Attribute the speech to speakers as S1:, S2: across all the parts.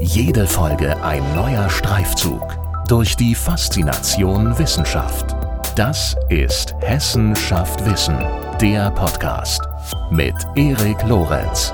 S1: Jede Folge ein neuer Streifzug durch die Faszination Wissenschaft. Das ist Hessen schafft Wissen, der Podcast mit Erik Lorenz.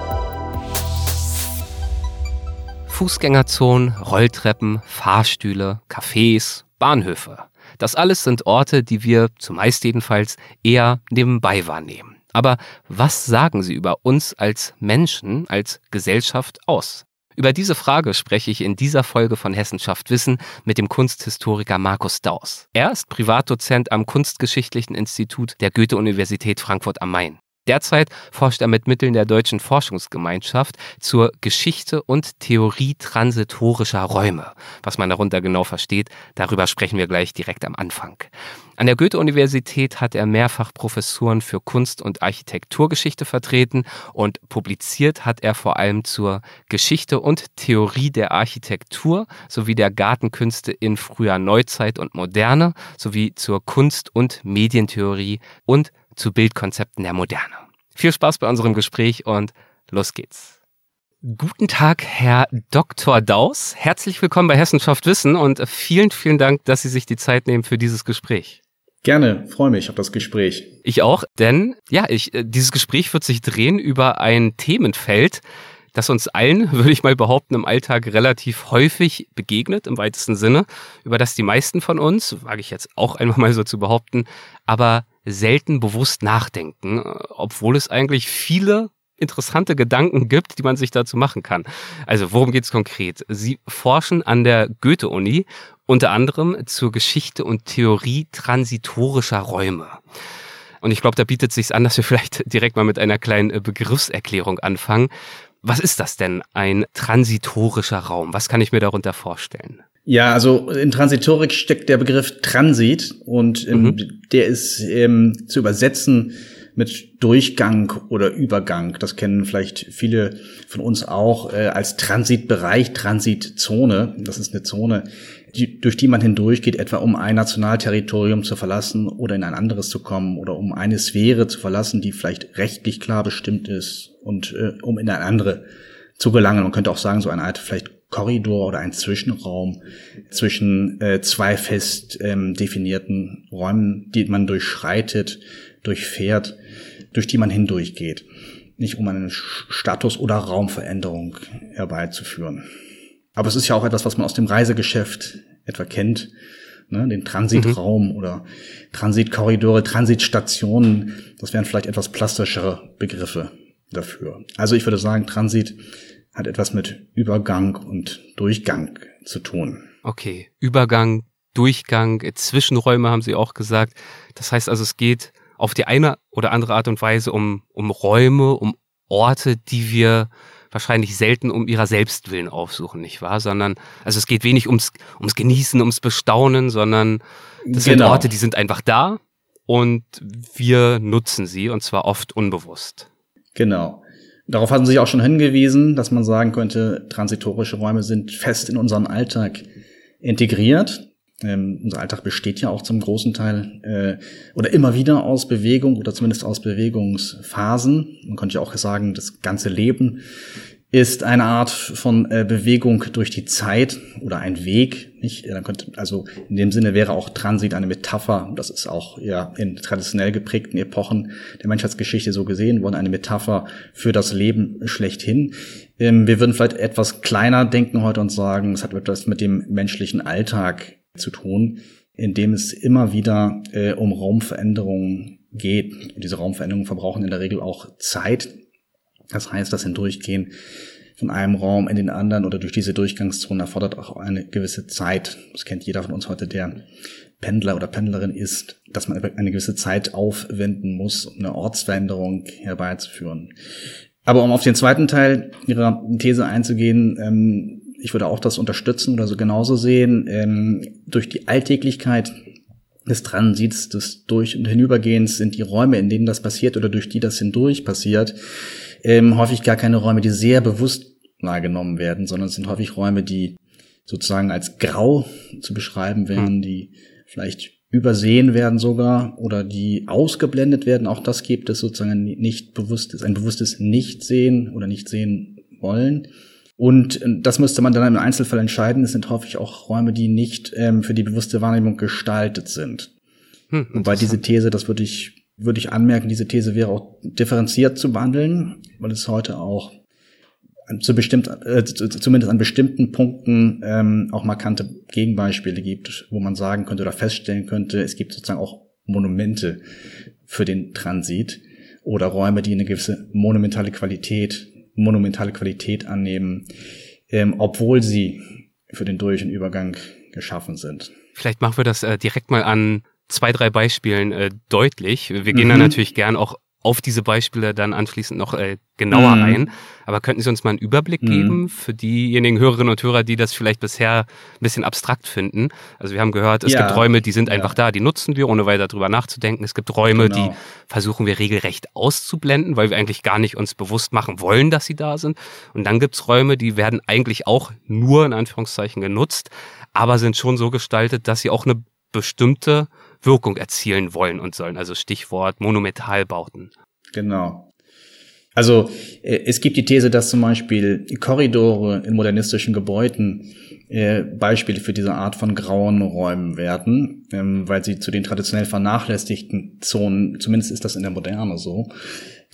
S2: Fußgängerzonen, Rolltreppen, Fahrstühle, Cafés, Bahnhöfe. Das alles sind Orte, die wir, zumeist jedenfalls, eher nebenbei wahrnehmen. Aber was sagen sie über uns als Menschen, als Gesellschaft aus? Über diese Frage spreche ich in dieser Folge von Hessenschaft Wissen mit dem Kunsthistoriker Markus Daus. Er ist Privatdozent am Kunstgeschichtlichen Institut der Goethe-Universität Frankfurt am Main. Derzeit forscht er mit Mitteln der Deutschen Forschungsgemeinschaft zur Geschichte und Theorie transitorischer Räume. Was man darunter genau versteht, darüber sprechen wir gleich direkt am Anfang. An der Goethe-Universität hat er mehrfach Professuren für Kunst- und Architekturgeschichte vertreten und publiziert hat er vor allem zur Geschichte und Theorie der Architektur sowie der Gartenkünste in früher Neuzeit und Moderne sowie zur Kunst- und Medientheorie und zu Bildkonzepten der Moderne. Viel Spaß bei unserem Gespräch und los geht's. Guten Tag, Herr Dr. Daus. Herzlich willkommen bei Hessenschaft Wissen und vielen, vielen Dank, dass Sie sich die Zeit nehmen für dieses Gespräch.
S3: Gerne, freue mich auf das Gespräch.
S2: Ich auch, denn ja, ich, äh, dieses Gespräch wird sich drehen über ein Themenfeld, das uns allen, würde ich mal behaupten, im Alltag relativ häufig begegnet, im weitesten Sinne, über das die meisten von uns, wage ich jetzt auch einmal mal so zu behaupten, aber selten bewusst nachdenken, obwohl es eigentlich viele interessante Gedanken gibt, die man sich dazu machen kann. Also worum geht es konkret? Sie forschen an der Goethe-Uni unter anderem zur Geschichte und Theorie transitorischer Räume. Und ich glaube, da bietet es sich an, dass wir vielleicht direkt mal mit einer kleinen äh, Begriffserklärung anfangen. Was ist das denn, ein transitorischer Raum? Was kann ich mir darunter vorstellen?
S3: Ja, also in Transitorik steckt der Begriff Transit und ähm, mhm. der ist ähm, zu übersetzen mit Durchgang oder Übergang. Das kennen vielleicht viele von uns auch äh, als Transitbereich, Transitzone. Das ist eine Zone, die, durch die man hindurchgeht, etwa um ein Nationalterritorium zu verlassen oder in ein anderes zu kommen oder um eine Sphäre zu verlassen, die vielleicht rechtlich klar bestimmt ist und äh, um in eine andere zu gelangen. Man könnte auch sagen, so eine Art vielleicht Korridor oder ein Zwischenraum zwischen äh, zwei fest ähm, definierten Räumen, die man durchschreitet, durchfährt, durch die man hindurchgeht. Nicht um eine Status- oder Raumveränderung herbeizuführen. Aber es ist ja auch etwas, was man aus dem Reisegeschäft etwa kennt. Ne, den Transitraum mhm. oder Transitkorridore, Transitstationen, das wären vielleicht etwas plastischere Begriffe dafür. Also ich würde sagen, Transit hat etwas mit Übergang und Durchgang zu tun.
S2: Okay, Übergang, Durchgang, Zwischenräume haben Sie auch gesagt. Das heißt also, es geht auf die eine oder andere Art und Weise um, um Räume, um Orte, die wir wahrscheinlich selten um ihrer selbst willen aufsuchen, nicht wahr? Sondern, also es geht wenig ums, ums Genießen, ums Bestaunen, sondern das genau. sind Orte, die sind einfach da und wir nutzen sie und zwar oft unbewusst.
S3: Genau. Darauf hatten Sie auch schon hingewiesen, dass man sagen könnte, transitorische Räume sind fest in unseren Alltag integriert. Ähm, unser Alltag besteht ja auch zum großen Teil äh, oder immer wieder aus Bewegung oder zumindest aus Bewegungsphasen. Man könnte ja auch sagen, das ganze Leben ist eine Art von äh, Bewegung durch die Zeit oder ein Weg. Nicht? Dann könnte, also in dem Sinne wäre auch Transit eine Metapher. Das ist auch ja in traditionell geprägten Epochen der Menschheitsgeschichte so gesehen worden, eine Metapher für das Leben schlechthin. Ähm, wir würden vielleicht etwas kleiner denken heute und sagen, es hat etwas mit dem menschlichen Alltag zu tun, in dem es immer wieder äh, um Raumveränderungen geht. Und diese Raumveränderungen verbrauchen in der Regel auch Zeit. Das heißt, das Hindurchgehen von einem Raum in den anderen oder durch diese Durchgangszone erfordert auch eine gewisse Zeit. Das kennt jeder von uns heute, der Pendler oder Pendlerin ist, dass man eine gewisse Zeit aufwenden muss, um eine Ortsveränderung herbeizuführen. Aber um auf den zweiten Teil Ihrer These einzugehen, ähm, ich würde auch das unterstützen oder so genauso sehen, ähm, durch die Alltäglichkeit des Transits, des Durch- und Hinübergehens sind die Räume, in denen das passiert oder durch die das hindurch passiert, ähm, häufig gar keine Räume, die sehr bewusst wahrgenommen werden, sondern es sind häufig Räume, die sozusagen als grau zu beschreiben wären, hm. die vielleicht übersehen werden sogar oder die ausgeblendet werden. Auch das gibt es sozusagen nicht bewusstes, ein bewusstes Nichtsehen oder nicht sehen wollen. Und äh, das müsste man dann im Einzelfall entscheiden. Es sind häufig auch Räume, die nicht ähm, für die bewusste Wahrnehmung gestaltet sind. Hm, Wobei diese These, das würde ich, würde ich anmerken, diese These wäre auch differenziert zu behandeln, weil es heute auch zu bestimmt, äh, zumindest an bestimmten Punkten ähm, auch markante Gegenbeispiele gibt, wo man sagen könnte oder feststellen könnte, es gibt sozusagen auch Monumente für den Transit oder Räume, die eine gewisse monumentale Qualität, monumentale Qualität annehmen, ähm, obwohl sie für den Durch- und Übergang geschaffen sind.
S2: Vielleicht machen wir das äh, direkt mal an zwei, drei Beispielen äh, deutlich. Wir gehen mhm. da natürlich gern auch auf diese Beispiele dann anschließend noch äh, genauer mhm. ein. Aber könnten Sie uns mal einen Überblick mhm. geben für diejenigen Hörerinnen und Hörer, die das vielleicht bisher ein bisschen abstrakt finden? Also wir haben gehört, es ja. gibt Räume, die sind ja. einfach da, die nutzen wir, ohne weiter drüber nachzudenken. Es gibt Räume, genau. die versuchen wir regelrecht auszublenden, weil wir eigentlich gar nicht uns bewusst machen wollen, dass sie da sind. Und dann gibt's Räume, die werden eigentlich auch nur in Anführungszeichen genutzt, aber sind schon so gestaltet, dass sie auch eine bestimmte Wirkung erzielen wollen und sollen. Also Stichwort Monumentalbauten.
S3: Genau. Also äh, es gibt die These, dass zum Beispiel Korridore in modernistischen Gebäuden äh, Beispiele für diese Art von grauen Räumen werden, ähm, weil sie zu den traditionell vernachlässigten Zonen, zumindest ist das in der Moderne so,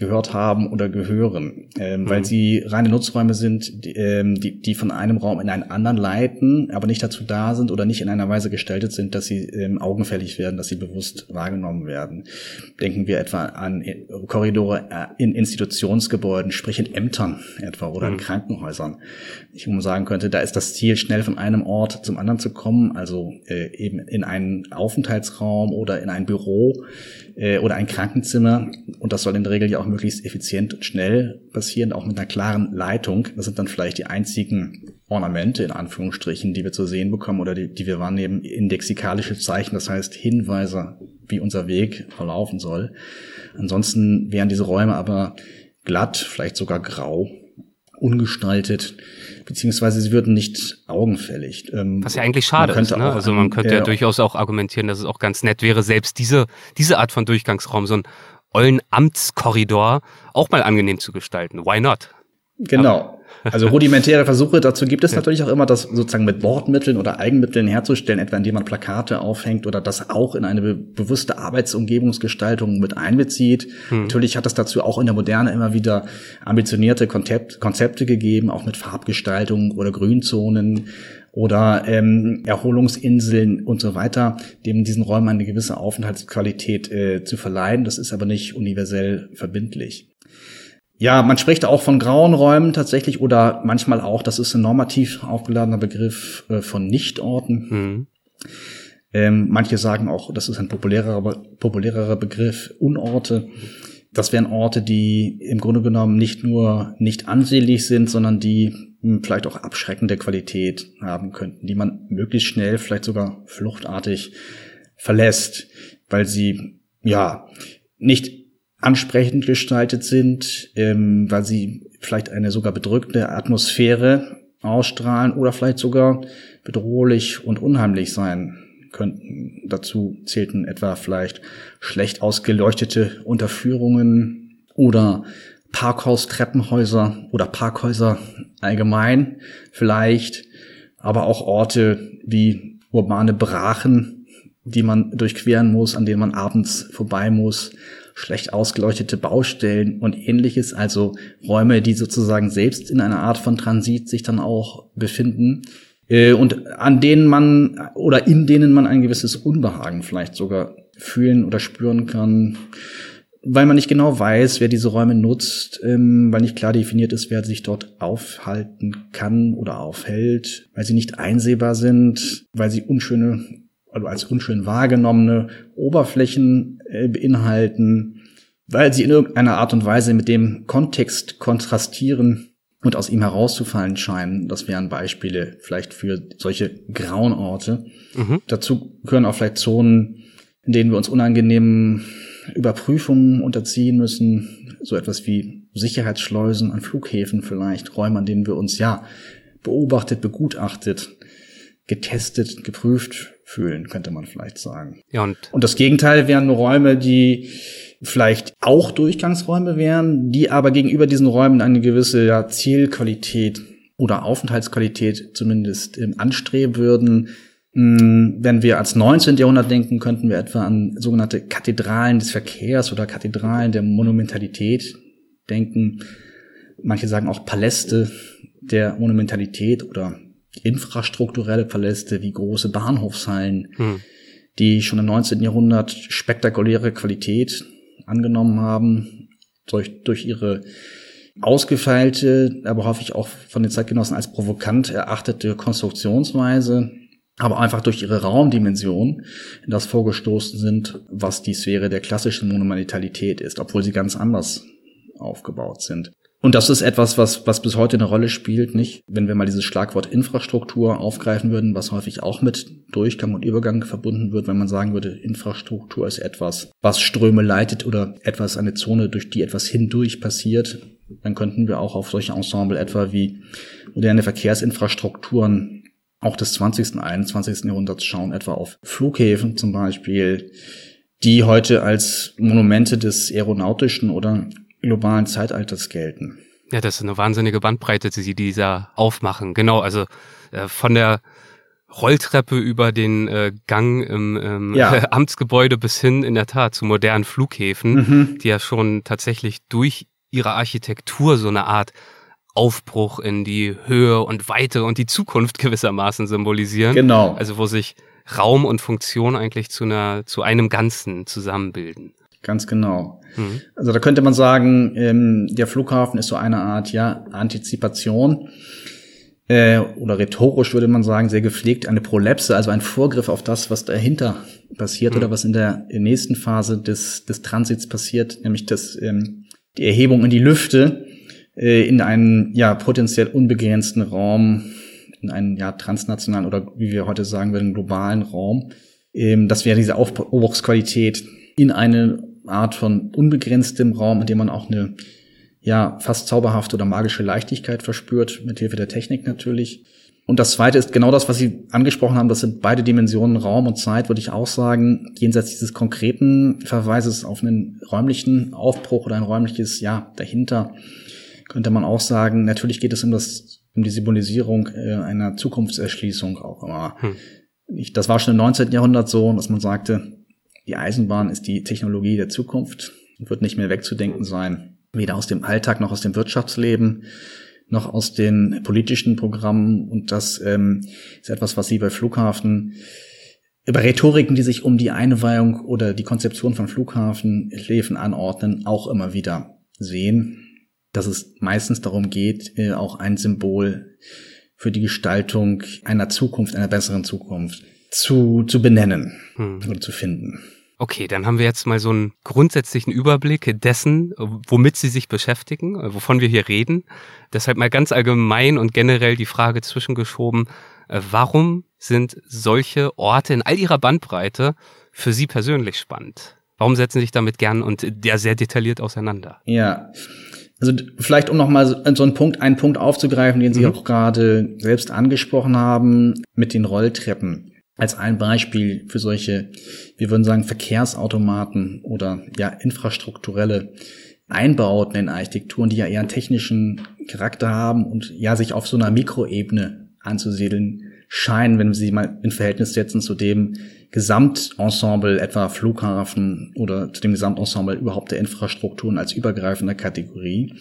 S3: gehört haben oder gehören, ähm, mhm. weil sie reine Nutzräume sind, die, ähm, die, die von einem Raum in einen anderen leiten, aber nicht dazu da sind oder nicht in einer Weise gestaltet sind, dass sie ähm, augenfällig werden, dass sie bewusst wahrgenommen werden. Denken wir etwa an äh, Korridore äh, in Institutionsgebäuden, sprich in Ämtern etwa oder mhm. in Krankenhäusern. Ich muss sagen könnte, da ist das Ziel, schnell von einem Ort zum anderen zu kommen, also äh, eben in einen Aufenthaltsraum oder in ein Büro äh, oder ein Krankenzimmer. Und das soll in der Regel ja auch möglichst effizient und schnell passieren, auch mit einer klaren Leitung. Das sind dann vielleicht die einzigen Ornamente in Anführungsstrichen, die wir zu sehen bekommen oder die, die wir wahrnehmen, indexikalische Zeichen, das heißt Hinweise, wie unser Weg verlaufen soll. Ansonsten wären diese Räume aber glatt, vielleicht sogar grau, ungestaltet, beziehungsweise sie würden nicht augenfällig.
S2: Ähm, Was ja eigentlich schade ist. Ne? also man könnte äh, ja durchaus auch argumentieren, dass es auch ganz nett wäre, selbst diese, diese Art von Durchgangsraum, so ein ollen Amtskorridor, auch mal angenehm zu gestalten. Why not?
S3: Genau. Also rudimentäre Versuche dazu gibt es ja. natürlich auch immer, das sozusagen mit Wortmitteln oder Eigenmitteln herzustellen, etwa indem man Plakate aufhängt oder das auch in eine be bewusste Arbeitsumgebungsgestaltung mit einbezieht. Hm. Natürlich hat es dazu auch in der Moderne immer wieder ambitionierte Konzept Konzepte gegeben, auch mit Farbgestaltung oder Grünzonen oder ähm, Erholungsinseln und so weiter, dem diesen Räumen eine gewisse Aufenthaltsqualität äh, zu verleihen. Das ist aber nicht universell verbindlich. Ja, man spricht auch von grauen Räumen tatsächlich oder manchmal auch, das ist ein normativ aufgeladener Begriff äh, von Nichtorten. Mhm. Ähm, manche sagen auch, das ist ein populärerer, populärerer Begriff, Unorte. Das wären Orte, die im Grunde genommen nicht nur nicht ansehnlich sind, sondern die hm, vielleicht auch abschreckende Qualität haben könnten, die man möglichst schnell, vielleicht sogar fluchtartig verlässt, weil sie ja nicht ansprechend gestaltet sind, ähm, weil sie vielleicht eine sogar bedrückende Atmosphäre ausstrahlen oder vielleicht sogar bedrohlich und unheimlich sein könnten. Dazu zählten etwa vielleicht schlecht ausgeleuchtete Unterführungen oder Parkhaus-Treppenhäuser oder Parkhäuser allgemein vielleicht, aber auch Orte wie urbane Brachen, die man durchqueren muss, an denen man abends vorbei muss, schlecht ausgeleuchtete Baustellen und ähnliches, also Räume, die sozusagen selbst in einer Art von Transit sich dann auch befinden äh, und an denen man oder in denen man ein gewisses Unbehagen vielleicht sogar fühlen oder spüren kann, weil man nicht genau weiß, wer diese Räume nutzt, ähm, weil nicht klar definiert ist, wer sich dort aufhalten kann oder aufhält, weil sie nicht einsehbar sind, weil sie unschöne also als unschön wahrgenommene Oberflächen äh, beinhalten, weil sie in irgendeiner Art und Weise mit dem Kontext kontrastieren und aus ihm herauszufallen scheinen. Das wären Beispiele vielleicht für solche grauen Orte. Mhm. Dazu gehören auch vielleicht Zonen, in denen wir uns unangenehmen Überprüfungen unterziehen müssen, so etwas wie Sicherheitsschleusen an Flughäfen vielleicht, Räume, an denen wir uns ja beobachtet, begutachtet, getestet, geprüft fühlen, könnte man vielleicht sagen. Ja, und, und das Gegenteil wären Räume, die vielleicht auch Durchgangsräume wären, die aber gegenüber diesen Räumen eine gewisse ja, Zielqualität oder Aufenthaltsqualität zumindest ähm, anstreben würden. Hm, wenn wir als 19. Jahrhundert denken, könnten wir etwa an sogenannte Kathedralen des Verkehrs oder Kathedralen der Monumentalität denken. Manche sagen auch Paläste der Monumentalität oder infrastrukturelle Paläste wie große Bahnhofshallen, hm. die schon im 19. Jahrhundert spektakuläre Qualität angenommen haben, durch, durch ihre ausgefeilte, aber häufig auch von den Zeitgenossen als provokant erachtete Konstruktionsweise, aber einfach durch ihre Raumdimension in das vorgestoßen sind, was die Sphäre der klassischen Monumentalität ist, obwohl sie ganz anders aufgebaut sind. Und das ist etwas, was, was bis heute eine Rolle spielt, nicht? Wenn wir mal dieses Schlagwort Infrastruktur aufgreifen würden, was häufig auch mit Durchgang und Übergang verbunden wird, wenn man sagen würde, Infrastruktur ist etwas, was Ströme leitet oder etwas, eine Zone, durch die etwas hindurch passiert, dann könnten wir auch auf solche Ensemble etwa wie moderne Verkehrsinfrastrukturen auch des 20. und 21. Jahrhunderts schauen, etwa auf Flughäfen zum Beispiel, die heute als Monumente des aeronautischen oder globalen Zeitalters gelten.
S2: Ja, das ist eine wahnsinnige Bandbreite, die sie dieser aufmachen. Genau, also äh, von der Rolltreppe über den äh, Gang im ähm, ja. Amtsgebäude bis hin in der Tat zu modernen Flughäfen, mhm. die ja schon tatsächlich durch ihre Architektur so eine Art Aufbruch in die Höhe und Weite und die Zukunft gewissermaßen symbolisieren.
S3: Genau.
S2: Also wo sich Raum und Funktion eigentlich zu einer zu einem Ganzen zusammenbilden.
S3: Ganz genau. Mhm. Also da könnte man sagen, ähm, der Flughafen ist so eine Art ja Antizipation äh, oder rhetorisch würde man sagen sehr gepflegt eine Prolepse, also ein Vorgriff auf das, was dahinter passiert mhm. oder was in der nächsten Phase des des Transits passiert, nämlich das ähm, die Erhebung in die Lüfte äh, in einen ja potenziell unbegrenzten Raum, in einen ja transnationalen oder wie wir heute sagen würden globalen Raum. Ähm, das wäre diese Aufbruchsqualität in eine Art von unbegrenztem Raum, in dem man auch eine ja fast zauberhafte oder magische Leichtigkeit verspürt, mit Hilfe der Technik natürlich. Und das zweite ist genau das, was Sie angesprochen haben. Das sind beide Dimensionen Raum und Zeit, würde ich auch sagen. Jenseits dieses konkreten Verweises auf einen räumlichen Aufbruch oder ein räumliches, ja, dahinter, könnte man auch sagen, natürlich geht es um das, um die Symbolisierung äh, einer Zukunftserschließung auch immer. Hm. Ich, das war schon im 19. Jahrhundert so, dass man sagte, die Eisenbahn ist die Technologie der Zukunft und wird nicht mehr wegzudenken sein, weder aus dem Alltag noch aus dem Wirtschaftsleben noch aus den politischen Programmen. Und das ähm, ist etwas, was Sie bei Flughafen über Rhetoriken, die sich um die Einweihung oder die Konzeption von Flughafenhäfen anordnen, auch immer wieder sehen, dass es meistens darum geht, äh, auch ein Symbol für die Gestaltung einer Zukunft, einer besseren Zukunft zu, zu benennen hm. oder zu finden.
S2: Okay, dann haben wir jetzt mal so einen grundsätzlichen Überblick dessen, womit Sie sich beschäftigen, wovon wir hier reden. Deshalb mal ganz allgemein und generell die Frage zwischengeschoben, äh, warum sind solche Orte in all ihrer Bandbreite für Sie persönlich spannend? Warum setzen Sie sich damit gern und ja sehr detailliert auseinander?
S3: Ja, also vielleicht um nochmal so einen Punkt, einen Punkt aufzugreifen, den Sie mhm. auch gerade selbst angesprochen haben, mit den Rolltreppen als ein Beispiel für solche, wir würden sagen, Verkehrsautomaten oder ja infrastrukturelle Einbauten in Architekturen, die ja eher einen technischen Charakter haben und ja sich auf so einer Mikroebene anzusiedeln scheinen, wenn wir sie mal in Verhältnis setzen zu dem Gesamtensemble, etwa Flughafen oder zu dem Gesamtensemble überhaupt der Infrastrukturen als übergreifender Kategorie.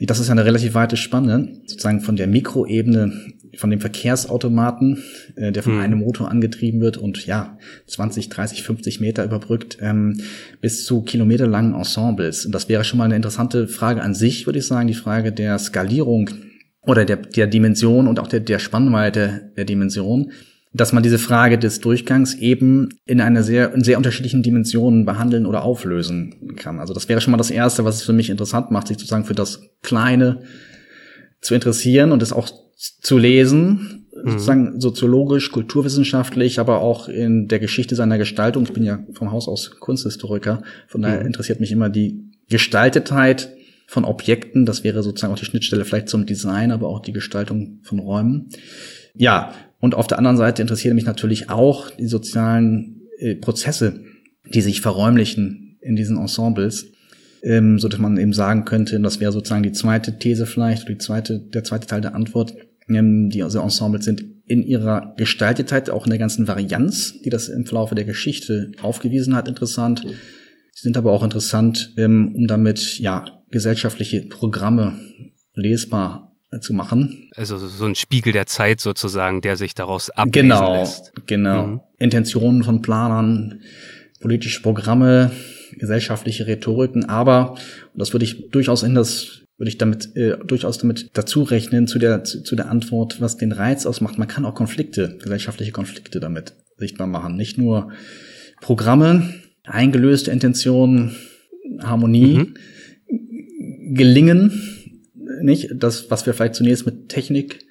S3: Das ist ja eine relativ weite Spanne, sozusagen von der Mikroebene von dem Verkehrsautomaten, äh, der von hm. einem Motor angetrieben wird und ja, 20, 30, 50 Meter überbrückt, ähm, bis zu kilometerlangen Ensembles. Und das wäre schon mal eine interessante Frage an sich, würde ich sagen, die Frage der Skalierung oder der, der Dimension und auch der, der Spannweite der Dimension, dass man diese Frage des Durchgangs eben in einer sehr, in sehr unterschiedlichen Dimensionen behandeln oder auflösen kann. Also das wäre schon mal das Erste, was es für mich interessant macht, sich sozusagen für das Kleine zu interessieren und es auch zu lesen, mhm. sozusagen soziologisch, kulturwissenschaftlich, aber auch in der Geschichte seiner Gestaltung. Ich bin ja vom Haus aus Kunsthistoriker, von daher mhm. interessiert mich immer die Gestaltetheit von Objekten. Das wäre sozusagen auch die Schnittstelle vielleicht zum Design, aber auch die Gestaltung von Räumen. Ja, und auf der anderen Seite interessieren mich natürlich auch die sozialen äh, Prozesse, die sich verräumlichen in diesen Ensembles. Ähm, so dass man eben sagen könnte, das wäre sozusagen die zweite These vielleicht, die zweite, der zweite Teil der Antwort, ähm, die also Ensembles sind in ihrer Gestaltetheit, auch in der ganzen Varianz, die das im Verlaufe der Geschichte aufgewiesen hat, interessant. Sie sind aber auch interessant, ähm, um damit ja gesellschaftliche Programme lesbar zu machen.
S2: Also so ein Spiegel der Zeit sozusagen, der sich daraus ablesen
S3: genau,
S2: lässt.
S3: Genau, mhm. Intentionen von Planern, politische Programme, gesellschaftliche Rhetoriken, aber, und das würde ich durchaus in das würde ich damit äh, durchaus damit dazu rechnen zu der zu, zu der Antwort, was den Reiz ausmacht. Man kann auch Konflikte, gesellschaftliche Konflikte damit sichtbar machen, nicht nur Programme, eingelöste Intentionen, Harmonie mhm. gelingen, nicht das, was wir vielleicht zunächst mit Technik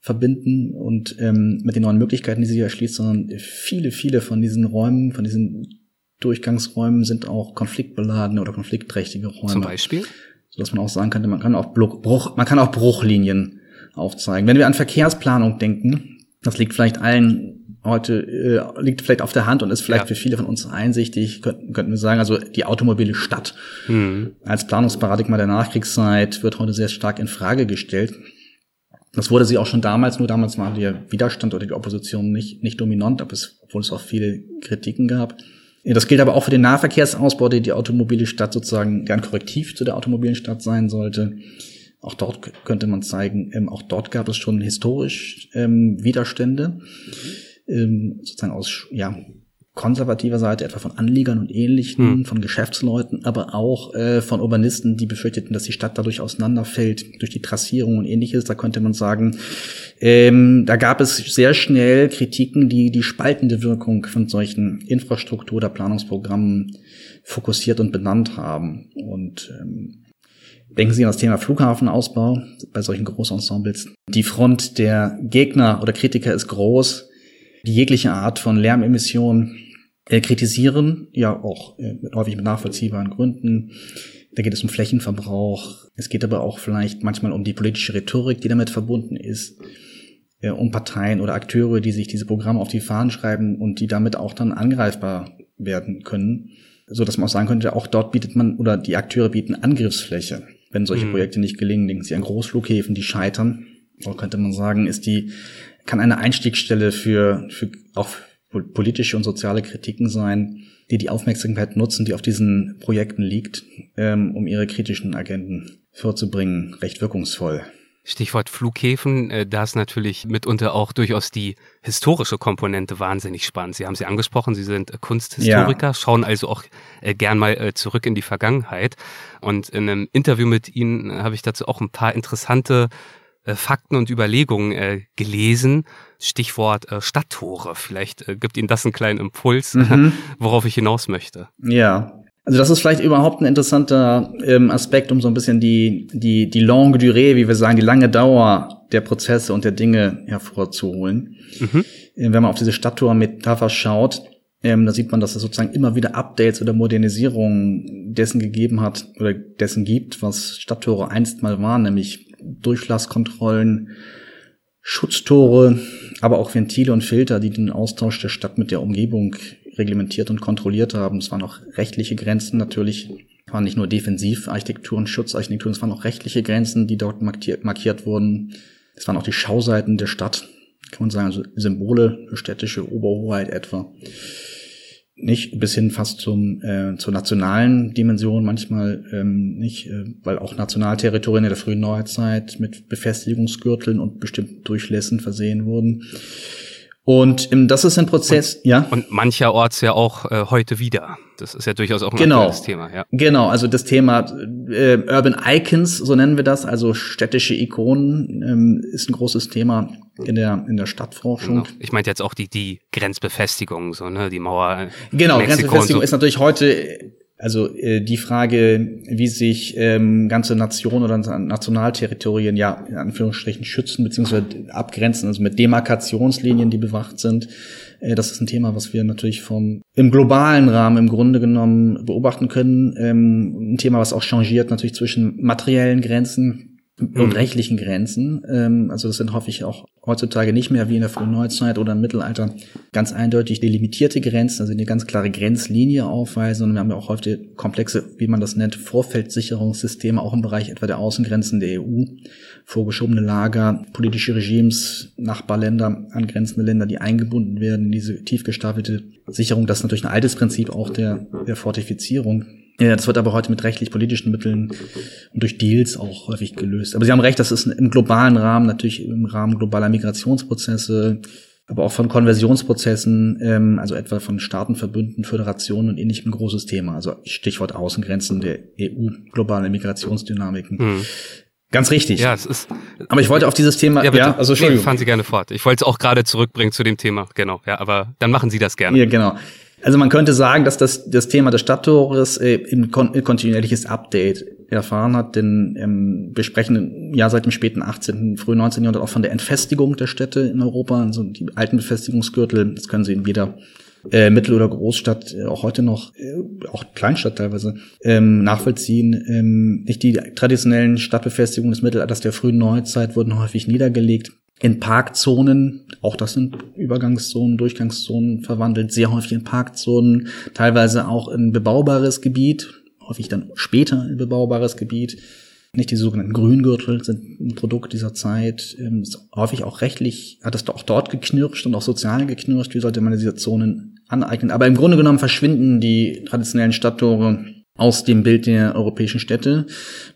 S3: verbinden und ähm, mit den neuen Möglichkeiten, die sie erschließt, sondern viele, viele von diesen Räumen, von diesen Durchgangsräumen sind auch konfliktbeladene oder konfliktträchtige Räume.
S2: Zum Beispiel?
S3: So dass man auch sagen könnte, man kann auch Bruch, man kann auch Bruchlinien aufzeigen. Wenn wir an Verkehrsplanung denken, das liegt vielleicht allen heute äh, liegt vielleicht auf der Hand und ist vielleicht ja. für viele von uns einsichtig, könnten, könnten wir sagen, also die automobile Stadt mhm. als Planungsparadigma der Nachkriegszeit wird heute sehr stark in Frage gestellt. Das wurde sie auch schon damals, nur damals war der Widerstand oder die Opposition nicht, nicht dominant, obwohl es auch viele Kritiken gab. Das gilt aber auch für den Nahverkehrsausbau, der die automobile Stadt sozusagen gern Korrektiv zu der automobilen Stadt sein sollte. Auch dort könnte man zeigen, ähm, auch dort gab es schon historisch ähm, Widerstände, ähm, sozusagen aus ja, konservativer Seite, etwa von Anliegern und Ähnlichen, hm. von Geschäftsleuten, aber auch äh, von Urbanisten, die befürchteten, dass die Stadt dadurch auseinanderfällt durch die Trassierung und ähnliches. Da könnte man sagen, ähm, da gab es sehr schnell Kritiken, die die spaltende Wirkung von solchen Infrastruktur- oder Planungsprogrammen fokussiert und benannt haben. Und ähm, denken Sie an das Thema Flughafenausbau bei solchen Großensembles. Die Front der Gegner oder Kritiker ist groß die jegliche Art von Lärmemissionen äh, kritisieren, ja auch äh, häufig mit nachvollziehbaren Gründen. Da geht es um Flächenverbrauch. Es geht aber auch vielleicht manchmal um die politische Rhetorik, die damit verbunden ist, äh, um Parteien oder Akteure, die sich diese Programme auf die Fahnen schreiben und die damit auch dann angreifbar werden können, so dass man auch sagen könnte, auch dort bietet man oder die Akteure bieten Angriffsfläche, wenn solche mhm. Projekte nicht gelingen. Denken Sie an Großflughäfen, die scheitern. So könnte man sagen, ist die kann eine Einstiegsstelle für, für auch politische und soziale Kritiken sein, die die Aufmerksamkeit nutzen, die auf diesen Projekten liegt, ähm, um ihre kritischen Agenten vorzubringen, recht wirkungsvoll.
S2: Stichwort Flughäfen, äh, da ist natürlich mitunter auch durchaus die historische Komponente wahnsinnig spannend. Sie haben sie angesprochen, Sie sind Kunsthistoriker, ja. schauen also auch äh, gern mal äh, zurück in die Vergangenheit. Und in einem Interview mit Ihnen habe ich dazu auch ein paar interessante äh, Fakten und Überlegungen äh, gelesen. Stichwort äh, Stadttore. Vielleicht äh, gibt Ihnen das einen kleinen Impuls, mhm. worauf ich hinaus möchte.
S3: Ja. Also das ist vielleicht überhaupt ein interessanter ähm, Aspekt, um so ein bisschen die, die, die longue durée, wie wir sagen, die lange Dauer der Prozesse und der Dinge hervorzuholen. Mhm. Äh, wenn man auf diese Stadttor-Metapher schaut, ähm, da sieht man, dass es sozusagen immer wieder Updates oder Modernisierungen dessen gegeben hat oder dessen gibt, was Stadttore einst mal waren, nämlich Durchlasskontrollen, Schutztore, aber auch Ventile und Filter, die den Austausch der Stadt mit der Umgebung reglementiert und kontrolliert haben. Es waren auch rechtliche Grenzen natürlich. Es waren nicht nur Defensivarchitektur und Schutzarchitektur, es waren auch rechtliche Grenzen, die dort markiert, markiert wurden. Es waren auch die Schauseiten der Stadt, kann man sagen, also Symbole für städtische Oberhoheit etwa nicht bis hin fast zum äh, zur nationalen Dimension manchmal ähm, nicht, äh, weil auch Nationalterritorien in der frühen Neuzeit mit Befestigungsgürteln und bestimmten Durchlässen versehen wurden. Und das ist ein Prozess,
S2: und,
S3: ja.
S2: Und mancherorts ja auch äh, heute wieder. Das ist ja durchaus auch ein
S3: genau.
S2: Thema, ja.
S3: Genau, also das Thema äh, Urban Icons, so nennen wir das, also städtische Ikonen, ähm, ist ein großes Thema in der in der Stadtforschung. Genau.
S2: Ich meinte jetzt auch die die Grenzbefestigung, so ne, die Mauer.
S3: Genau, Mexiko Grenzbefestigung so. ist natürlich heute also äh, die Frage, wie sich ähm, ganze Nationen oder Nationalterritorien ja in Anführungsstrichen schützen bzw. abgrenzen, also mit Demarkationslinien, die bewacht sind, äh, das ist ein Thema, was wir natürlich vom im globalen Rahmen im Grunde genommen beobachten können. Ähm, ein Thema, was auch changiert natürlich zwischen materiellen Grenzen und mhm. rechtlichen Grenzen. Ähm, also das sind häufig auch heutzutage nicht mehr wie in der frühen Neuzeit oder im Mittelalter ganz eindeutig delimitierte Grenzen, also eine ganz klare Grenzlinie aufweisen. Und wir haben ja auch heute komplexe, wie man das nennt, Vorfeldsicherungssysteme, auch im Bereich etwa der Außengrenzen der EU, vorgeschobene Lager, politische Regimes, Nachbarländer, angrenzende Länder, die eingebunden werden in diese tief gestapelte Sicherung. Das ist natürlich ein altes Prinzip auch der, der Fortifizierung. Ja, das wird aber heute mit rechtlich-politischen Mitteln und durch Deals auch häufig gelöst. Aber Sie haben recht, das ist im globalen Rahmen, natürlich im Rahmen globaler Migrationsprozesse, aber auch von Konversionsprozessen, ähm, also etwa von Staatenverbünden, Föderationen und ähnlichem ein großes Thema. Also Stichwort Außengrenzen der EU, globale Migrationsdynamiken. Mhm. Ganz richtig.
S2: Ja, es ist.
S3: Aber ich wollte auf dieses Thema.
S2: Ja, bitte. ja also Entschuldigung. Nee, fahren Sie gerne fort. Ich wollte es auch gerade zurückbringen zu dem Thema. Genau. Ja, aber dann machen Sie das gerne.
S3: Ja, genau. Also man könnte sagen, dass das, das Thema des Stadttores äh, kon kontinuierliches Update erfahren hat, denn ähm, wir sprechen ja seit dem späten 18., frühen 19. Jahrhundert auch von der Entfestigung der Städte in Europa, also die alten Befestigungsgürtel, das können Sie in jeder äh, Mittel- oder Großstadt, äh, auch heute noch, äh, auch Kleinstadt teilweise, ähm, nachvollziehen. Ähm, nicht die traditionellen Stadtbefestigungen des Mittelalters der frühen Neuzeit wurden häufig niedergelegt in Parkzonen, auch das sind Übergangszonen, Durchgangszonen verwandelt, sehr häufig in Parkzonen, teilweise auch in bebaubares Gebiet, häufig dann später in bebaubares Gebiet. Nicht die sogenannten Grüngürtel sind ein Produkt dieser Zeit. Ähm, häufig auch rechtlich hat es auch dort geknirscht und auch sozial geknirscht. Wie sollte man diese Zonen aneignen? Aber im Grunde genommen verschwinden die traditionellen Stadttore aus dem Bild der europäischen Städte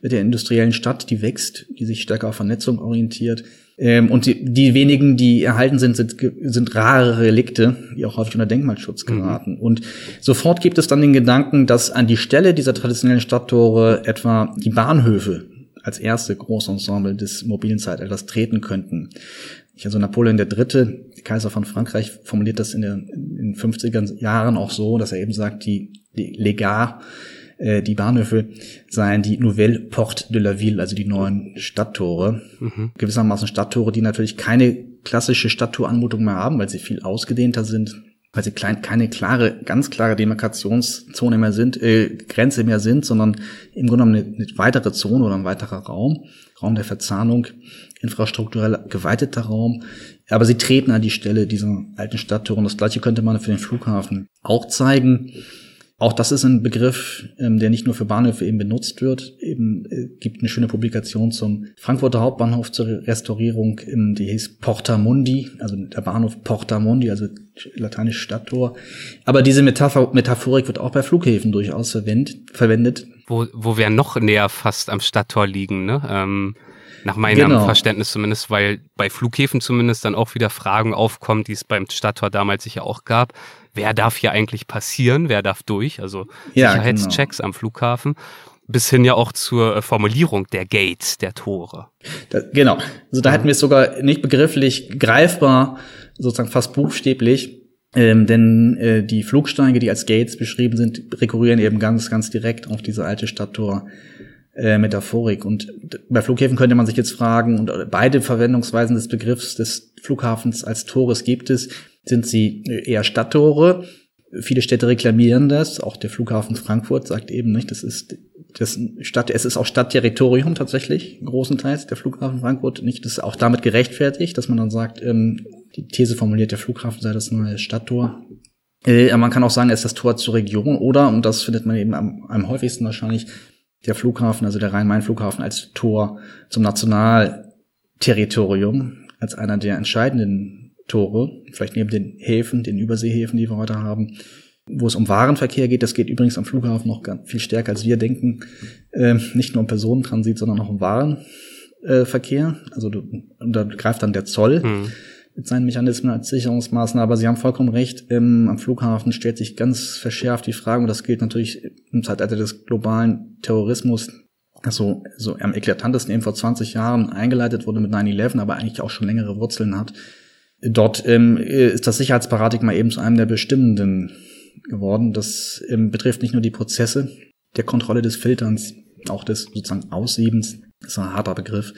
S3: mit der industriellen Stadt, die wächst, die sich stärker auf Vernetzung orientiert ähm, und die, die wenigen, die erhalten sind, sind, sind rare Relikte, die auch häufig unter Denkmalschutz mhm. geraten. Mhm. Und sofort gibt es dann den Gedanken, dass an die Stelle dieser traditionellen Stadttore etwa die Bahnhöfe als erste Großensemble des mobilen Zeitalters treten könnten. Also Napoleon III., Kaiser von Frankreich, formuliert das in, der, in den 50er Jahren auch so, dass er eben sagt, die, die Legar äh, die Bahnhöfe seien die Nouvelle Porte de la Ville, also die neuen Stadttore. Mhm. Gewissermaßen Stadttore, die natürlich keine klassische Stadttoranmutung mehr haben, weil sie viel ausgedehnter sind, weil sie klein, keine klare, ganz klare Demarkationszone mehr sind, äh, Grenze mehr sind, sondern im Grunde genommen eine, eine weitere Zone oder ein weiterer Raum, Raum der Verzahnung, infrastrukturell geweiteter Raum. Aber sie treten an die Stelle dieser alten Stadttore. Und das gleiche könnte man für den Flughafen auch zeigen. Auch das ist ein Begriff, ähm, der nicht nur für Bahnhöfe eben benutzt wird. Eben äh, gibt eine schöne Publikation zum Frankfurter Hauptbahnhof zur Restaurierung, ähm, die hieß Porta Mundi, also der Bahnhof Porta Mundi, also lateinisch Stadttor. Aber diese Metapher Metaphorik wird auch bei Flughäfen durchaus verwendet. verwendet.
S2: Wo, wo wir noch näher fast am Stadttor liegen, ne? Ähm nach meinem genau. Verständnis zumindest, weil bei Flughäfen zumindest dann auch wieder Fragen aufkommen, die es beim Stadttor damals sicher auch gab wer darf hier eigentlich passieren, wer darf durch, also ja, Sicherheitschecks genau. am Flughafen bis hin ja auch zur äh, Formulierung der Gates, der Tore.
S3: Da, genau. Also da hätten wir es sogar nicht begrifflich greifbar, sozusagen fast buchstäblich. Ähm, denn äh, die Flugsteige, die als Gates beschrieben sind, rekurrieren eben ganz, ganz direkt auf diese alte Stadttor. Äh, Metaphorik. Und bei Flughäfen könnte man sich jetzt fragen, und beide Verwendungsweisen des Begriffs des Flughafens als Tores gibt es sind sie eher Stadttore. Viele Städte reklamieren das. Auch der Flughafen Frankfurt sagt eben nicht, das ist das Stadt, es ist auch Stadtterritorium tatsächlich, großenteils der Flughafen Frankfurt. Nicht, das ist auch damit gerechtfertigt, dass man dann sagt, ähm, die These formuliert, der Flughafen sei das neue Stadttor. Äh, man kann auch sagen, es ist das Tor zur Region oder, und das findet man eben am, am häufigsten wahrscheinlich, der Flughafen, also der Rhein-Main-Flughafen als Tor zum Nationalterritorium, als einer der entscheidenden Tore, vielleicht neben den Häfen, den Überseehäfen, die wir heute haben, wo es um Warenverkehr geht. Das geht übrigens am Flughafen noch viel stärker, als wir denken. Äh, nicht nur um Personentransit, sondern auch um Warenverkehr. Äh, also du, da greift dann der Zoll hm. mit seinen Mechanismen als Sicherungsmaßnahmen. Aber Sie haben vollkommen recht. Ähm, am Flughafen stellt sich ganz verschärft die Frage, und das gilt natürlich im Zeitalter des globalen Terrorismus, so, so am eklatantesten eben vor 20 Jahren eingeleitet wurde mit 9-11, aber eigentlich auch schon längere Wurzeln hat Dort ähm, ist das Sicherheitsparadigma eben zu einem der bestimmenden geworden. Das ähm, betrifft nicht nur die Prozesse der Kontrolle des Filterns, auch des sozusagen Aussiebens, das ist ein harter Begriff,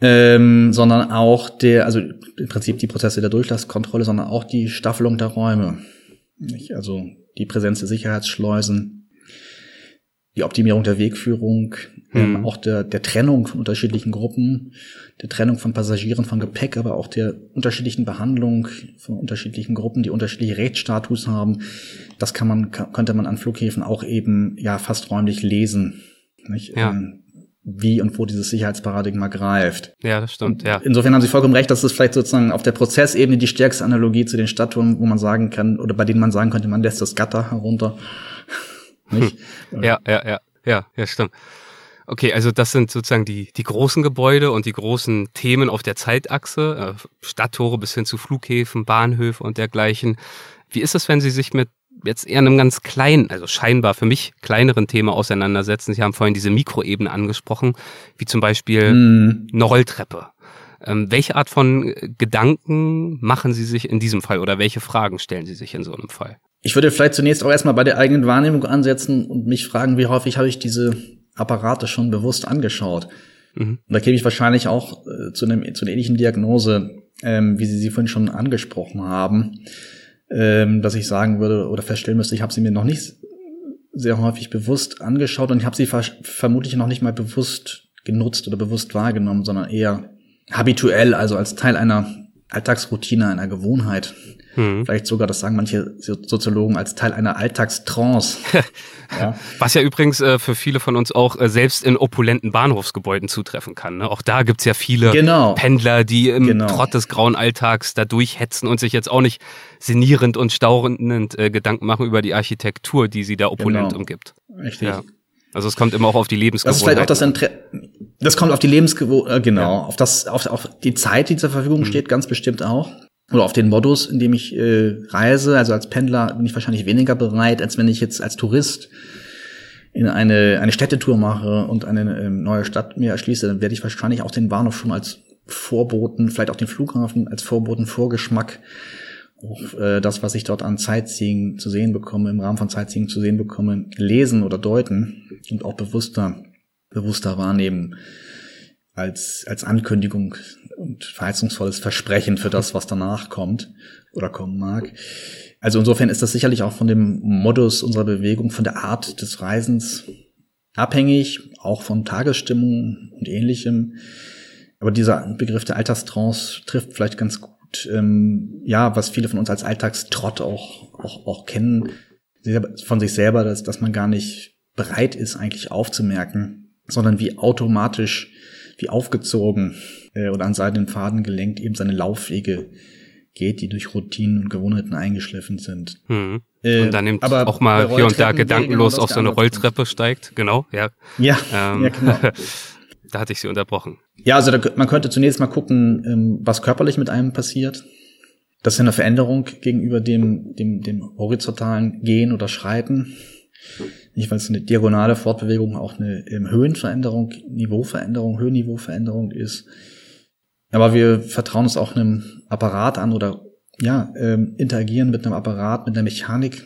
S3: ähm, sondern auch der, also im Prinzip die Prozesse der Durchlasskontrolle, sondern auch die Staffelung der Räume. Nicht? Also die Präsenz der Sicherheitsschleusen, die Optimierung der Wegführung, ähm,
S2: Hm.
S3: auch der, der Trennung von unterschiedlichen Gruppen, der Trennung von Passagieren, von Gepäck, aber auch der unterschiedlichen Behandlung von unterschiedlichen Gruppen, die unterschiedliche Rechtsstatus haben. Das kann man, kann, könnte man an Flughäfen auch eben ja fast räumlich lesen. Nicht?
S2: Ja.
S3: Ähm, wie und wo dieses Sicherheitsparadigma greift.
S2: Ja, das stimmt, ja.
S3: Insofern haben Sie vollkommen recht, dass es vielleicht sozusagen auf der Prozessebene die stärkste Analogie zu den Stadttouren, wo man sagen kann, oder bei denen man sagen könnte, man lässt das Gatter herunter. Nicht?
S2: Ja, ja, ja, ja, ja, stimmt. Okay, also das sind sozusagen die, die großen Gebäude und die großen Themen auf der Zeitachse, äh, Stadttore bis hin zu Flughäfen, Bahnhöfe und dergleichen. Wie ist es, wenn Sie sich mit jetzt eher einem ganz kleinen, also scheinbar für mich kleineren Thema auseinandersetzen? Sie haben vorhin diese Mikroebene angesprochen, wie zum Beispiel
S3: Hm.
S2: eine Rolltreppe. Ähm, welche Art von Gedanken machen Sie sich in diesem Fall oder welche Fragen stellen Sie sich in so einem Fall?
S3: Ich würde vielleicht zunächst auch erstmal bei der eigenen Wahrnehmung ansetzen und mich fragen, wie häufig habe ich diese Apparate schon bewusst angeschaut.
S2: Mhm.
S3: Und da käme ich wahrscheinlich auch äh, zu, einem, zu einer ähnlichen Diagnose, ähm, wie Sie sie vorhin schon angesprochen haben, ähm, dass ich sagen würde oder feststellen müsste, ich habe sie mir noch nicht sehr häufig bewusst angeschaut und ich habe sie ver vermutlich noch nicht mal bewusst genutzt oder bewusst wahrgenommen, sondern eher habituell, also als Teil einer Alltagsroutine, einer Gewohnheit.
S2: Mhm.
S3: Vielleicht sogar, das sagen manche So- Soziologen, als Teil einer Alltagstrance. ja.
S2: Was ja übrigens äh, für viele von uns auch äh, selbst in opulenten Bahnhofsgebäuden zutreffen kann. Ne? Auch da gibt's ja viele
S3: Genau.
S2: Pendler, die im
S3: Genau.
S2: Trott des grauen Alltags da durchhetzen und sich jetzt auch nicht sinnierend und staunend äh, Gedanken machen über die Architektur, die sie da opulent
S3: Genau.
S2: umgibt.
S3: Richtig.
S2: Ja. Also es kommt immer auch auf die
S3: Das ist vielleicht auch
S2: Lebensgewohnheiten.
S3: das Interesse. Das kommt auf die Lebensgewohnheit, äh, genau, auf das, auf, auf die Zeit, die zur Verfügung steht, ganz bestimmt auch. Oder auf den Modus, in dem ich äh, reise. Also als Pendler bin ich wahrscheinlich weniger bereit, als wenn ich jetzt als Tourist in eine, eine Städtetour mache und eine ähm, neue Stadt mir erschließe, dann werde ich wahrscheinlich auch den Bahnhof schon als Vorboten, vielleicht auch den Flughafen als Vorboten, Vorgeschmack auch äh, das, was ich dort an Sightseeing zu sehen bekomme, im Rahmen von Sightseeing zu sehen bekomme, lesen oder deuten und auch bewusster, bewusster wahrnehmen als, als Ankündigung und verheißungsvolles Versprechen für das, was danach kommt oder kommen mag. Also insofern ist das sicherlich auch von dem Modus unserer Bewegung, von der Art des Reisens abhängig, auch von Tagesstimmung und ähnlichem. Aber dieser Begriff der Alltagstrance trifft vielleicht ganz gut, ähm, ja, was viele von uns als Alltagstrott auch, auch, auch kennen, von sich selber, dass, dass man gar nicht bereit ist, eigentlich aufzumerken, sondern wie automatisch, wie aufgezogen äh, oder an seinen Faden gelenkt eben seine Laufwege geht, die durch Routinen und Gewohnheiten eingeschliffen sind.
S2: Mhm.
S3: Äh,
S2: Und dann nimmt
S3: aber
S2: auch mal hier und da gedankenlos
S3: genau
S2: auf so eine. Rolltreppe steigt. Genau, ja.
S3: Ja,
S2: Ähm,
S3: ja, genau.
S2: da hatte ich sie unterbrochen.
S3: Ja, also da, man könnte zunächst mal gucken, ähm, was körperlich mit einem passiert. Das ist eine Veränderung gegenüber dem, dem, dem horizontalen Gehen oder Schreiten. Nicht, weil es eine diagonale Fortbewegung auch eine ähm, Höhenveränderung, Niveauveränderung, Höhenniveauveränderung ist. Aber wir vertrauen uns auch einem Apparat an oder ja, ähm, interagieren mit einem Apparat, mit einer Mechanik,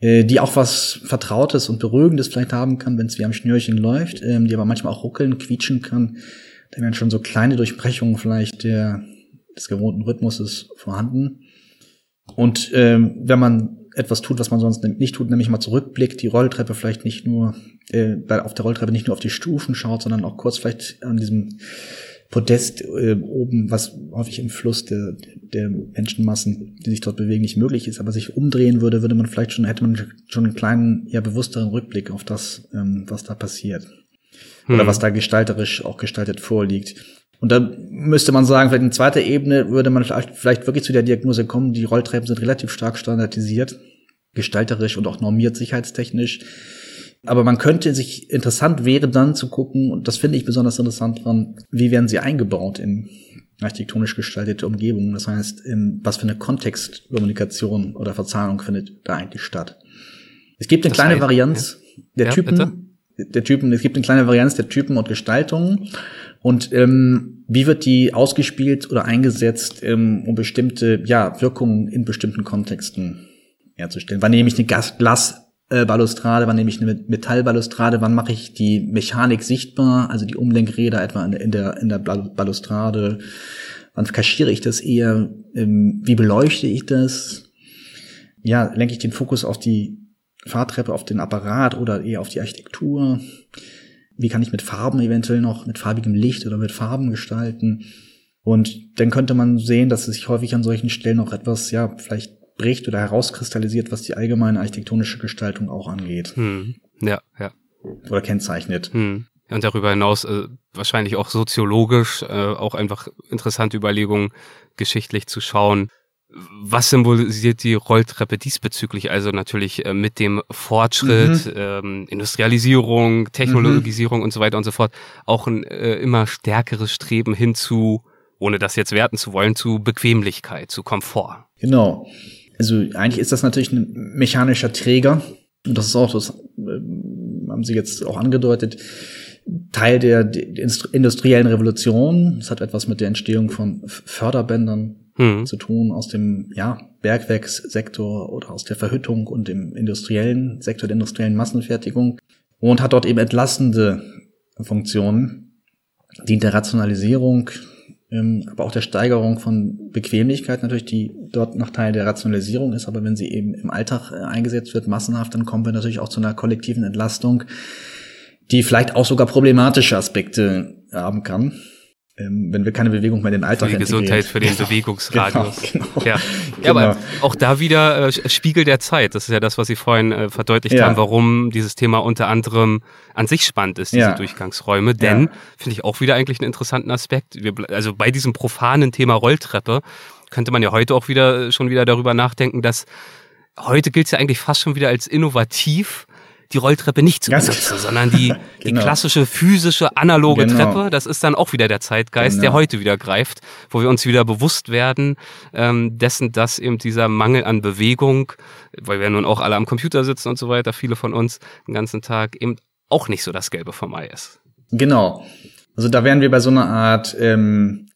S3: äh, die auch was Vertrautes und Beruhigendes vielleicht haben kann, wenn es wie am Schnürchen läuft, ähm, die aber manchmal auch ruckeln, quietschen kann. Da werden schon so kleine Durchbrechungen vielleicht der, des gewohnten Rhythmuses vorhanden. Und ähm, wenn man etwas tut, was man sonst nicht tut, nämlich mal zurückblickt, die Rolltreppe vielleicht nicht nur, äh, auf der Rolltreppe nicht nur auf die Stufen schaut, sondern auch kurz vielleicht an diesem Podest äh, oben, was häufig im Fluss der, der Menschenmassen, die sich dort bewegen, nicht möglich ist, aber sich umdrehen würde, würde man vielleicht schon, hätte man schon einen kleinen, ja, bewussteren Rückblick auf das, ähm, was da passiert. Oder
S2: Hm.
S3: was da gestalterisch auch gestaltet vorliegt. Und da müsste man sagen, vielleicht in zweiter Ebene würde man vielleicht, wirklich zu der Diagnose kommen, die Rolltreppen sind relativ stark standardisiert, gestalterisch und auch normiert sicherheitstechnisch. Aber man könnte sich, interessant wäre dann zu gucken, und das finde ich besonders interessant dran, wie werden sie eingebaut in architektonisch gestaltete Umgebungen? Das heißt, was für eine Kontextkommunikation oder Verzahnung findet da eigentlich statt? Es gibt eine
S2: Das
S3: kleine
S2: heißt,
S3: Varianz der
S2: Ja,
S3: Typen, der Typen, es gibt eine kleine Varianz der Typen und Gestaltungen. Und ähm, wie wird die ausgespielt oder eingesetzt, ähm, um bestimmte ja, Wirkungen in bestimmten Kontexten herzustellen? Wann nehme ich eine Gas Glasbalustrade, wann nehme ich eine Metallbalustrade, wann mache ich die Mechanik sichtbar, also die Umlenkräder etwa in der, in der, in der Bal- Balustrade, wann kaschiere ich das eher, ähm, wie beleuchte ich das? Ja, lenke ich den Fokus auf die Fahrtreppe auf den Apparat oder eher auf die Architektur? Wie kann ich mit Farben eventuell noch, mit farbigem Licht oder mit Farben gestalten? Und dann könnte man sehen, dass es sich häufig an solchen Stellen noch etwas, ja, vielleicht bricht oder herauskristallisiert, was die allgemeine architektonische Gestaltung auch angeht.
S2: Hm. Ja, ja.
S3: Oder kennzeichnet.
S2: Hm. Und darüber hinaus äh, wahrscheinlich auch soziologisch, äh, auch einfach interessante Überlegungen, geschichtlich zu schauen. Was symbolisiert die Rolltreppe diesbezüglich? Also natürlich äh, mit dem Fortschritt, mhm. ähm, Industrialisierung, Technologisierung mhm. und so weiter und so fort, auch ein äh, immer stärkeres Streben hin zu, ohne das jetzt werten zu wollen, zu Bequemlichkeit, zu Komfort.
S3: Genau. Also eigentlich ist das natürlich ein mechanischer Träger. Und das ist auch, das äh, haben Sie jetzt auch angedeutet, Teil der, der industriellen Revolution. Das hat etwas mit der Entstehung von Förderbändern hm. zu tun aus dem ja, Bergwerkssektor oder aus der Verhüttung und dem industriellen Sektor der industriellen Massenfertigung und hat dort eben entlastende Funktionen, dient der Rationalisierung, ähm, aber auch der Steigerung von Bequemlichkeit natürlich, die dort noch Teil der Rationalisierung ist, aber wenn sie eben im Alltag äh, eingesetzt wird, massenhaft, dann kommen wir natürlich auch zu einer kollektiven Entlastung, die vielleicht auch sogar problematische Aspekte haben kann ähm, wenn wir keine Bewegung mehr in den Alltag
S2: Für die Gesundheit, für den Bewegungsradius. Genau, genau. Ja. ja, aber genau. auch da wieder äh, Spiegel der Zeit. Das ist ja das, was Sie vorhin äh, verdeutlicht ja. haben, warum dieses Thema unter anderem an sich spannend ist, diese ja. Durchgangsräume. Denn, finde ich auch wieder eigentlich einen interessanten Aspekt. Wir, also bei diesem profanen Thema Rolltreppe könnte man ja heute auch wieder schon wieder darüber nachdenken, dass heute gilt es ja eigentlich fast schon wieder als innovativ, die Rolltreppe nicht zu benutzen, sondern die, genau. die klassische physische analoge genau. Treppe. Das ist dann auch wieder der Zeitgeist, genau. der heute wieder greift, wo wir uns wieder bewusst werden ähm, dessen, dass eben dieser Mangel an Bewegung, weil wir nun auch alle am Computer sitzen und so weiter, viele von uns den ganzen Tag eben auch nicht so das Gelbe vom Ei ist.
S3: Genau. Also da wären wir bei so einer Art ähm,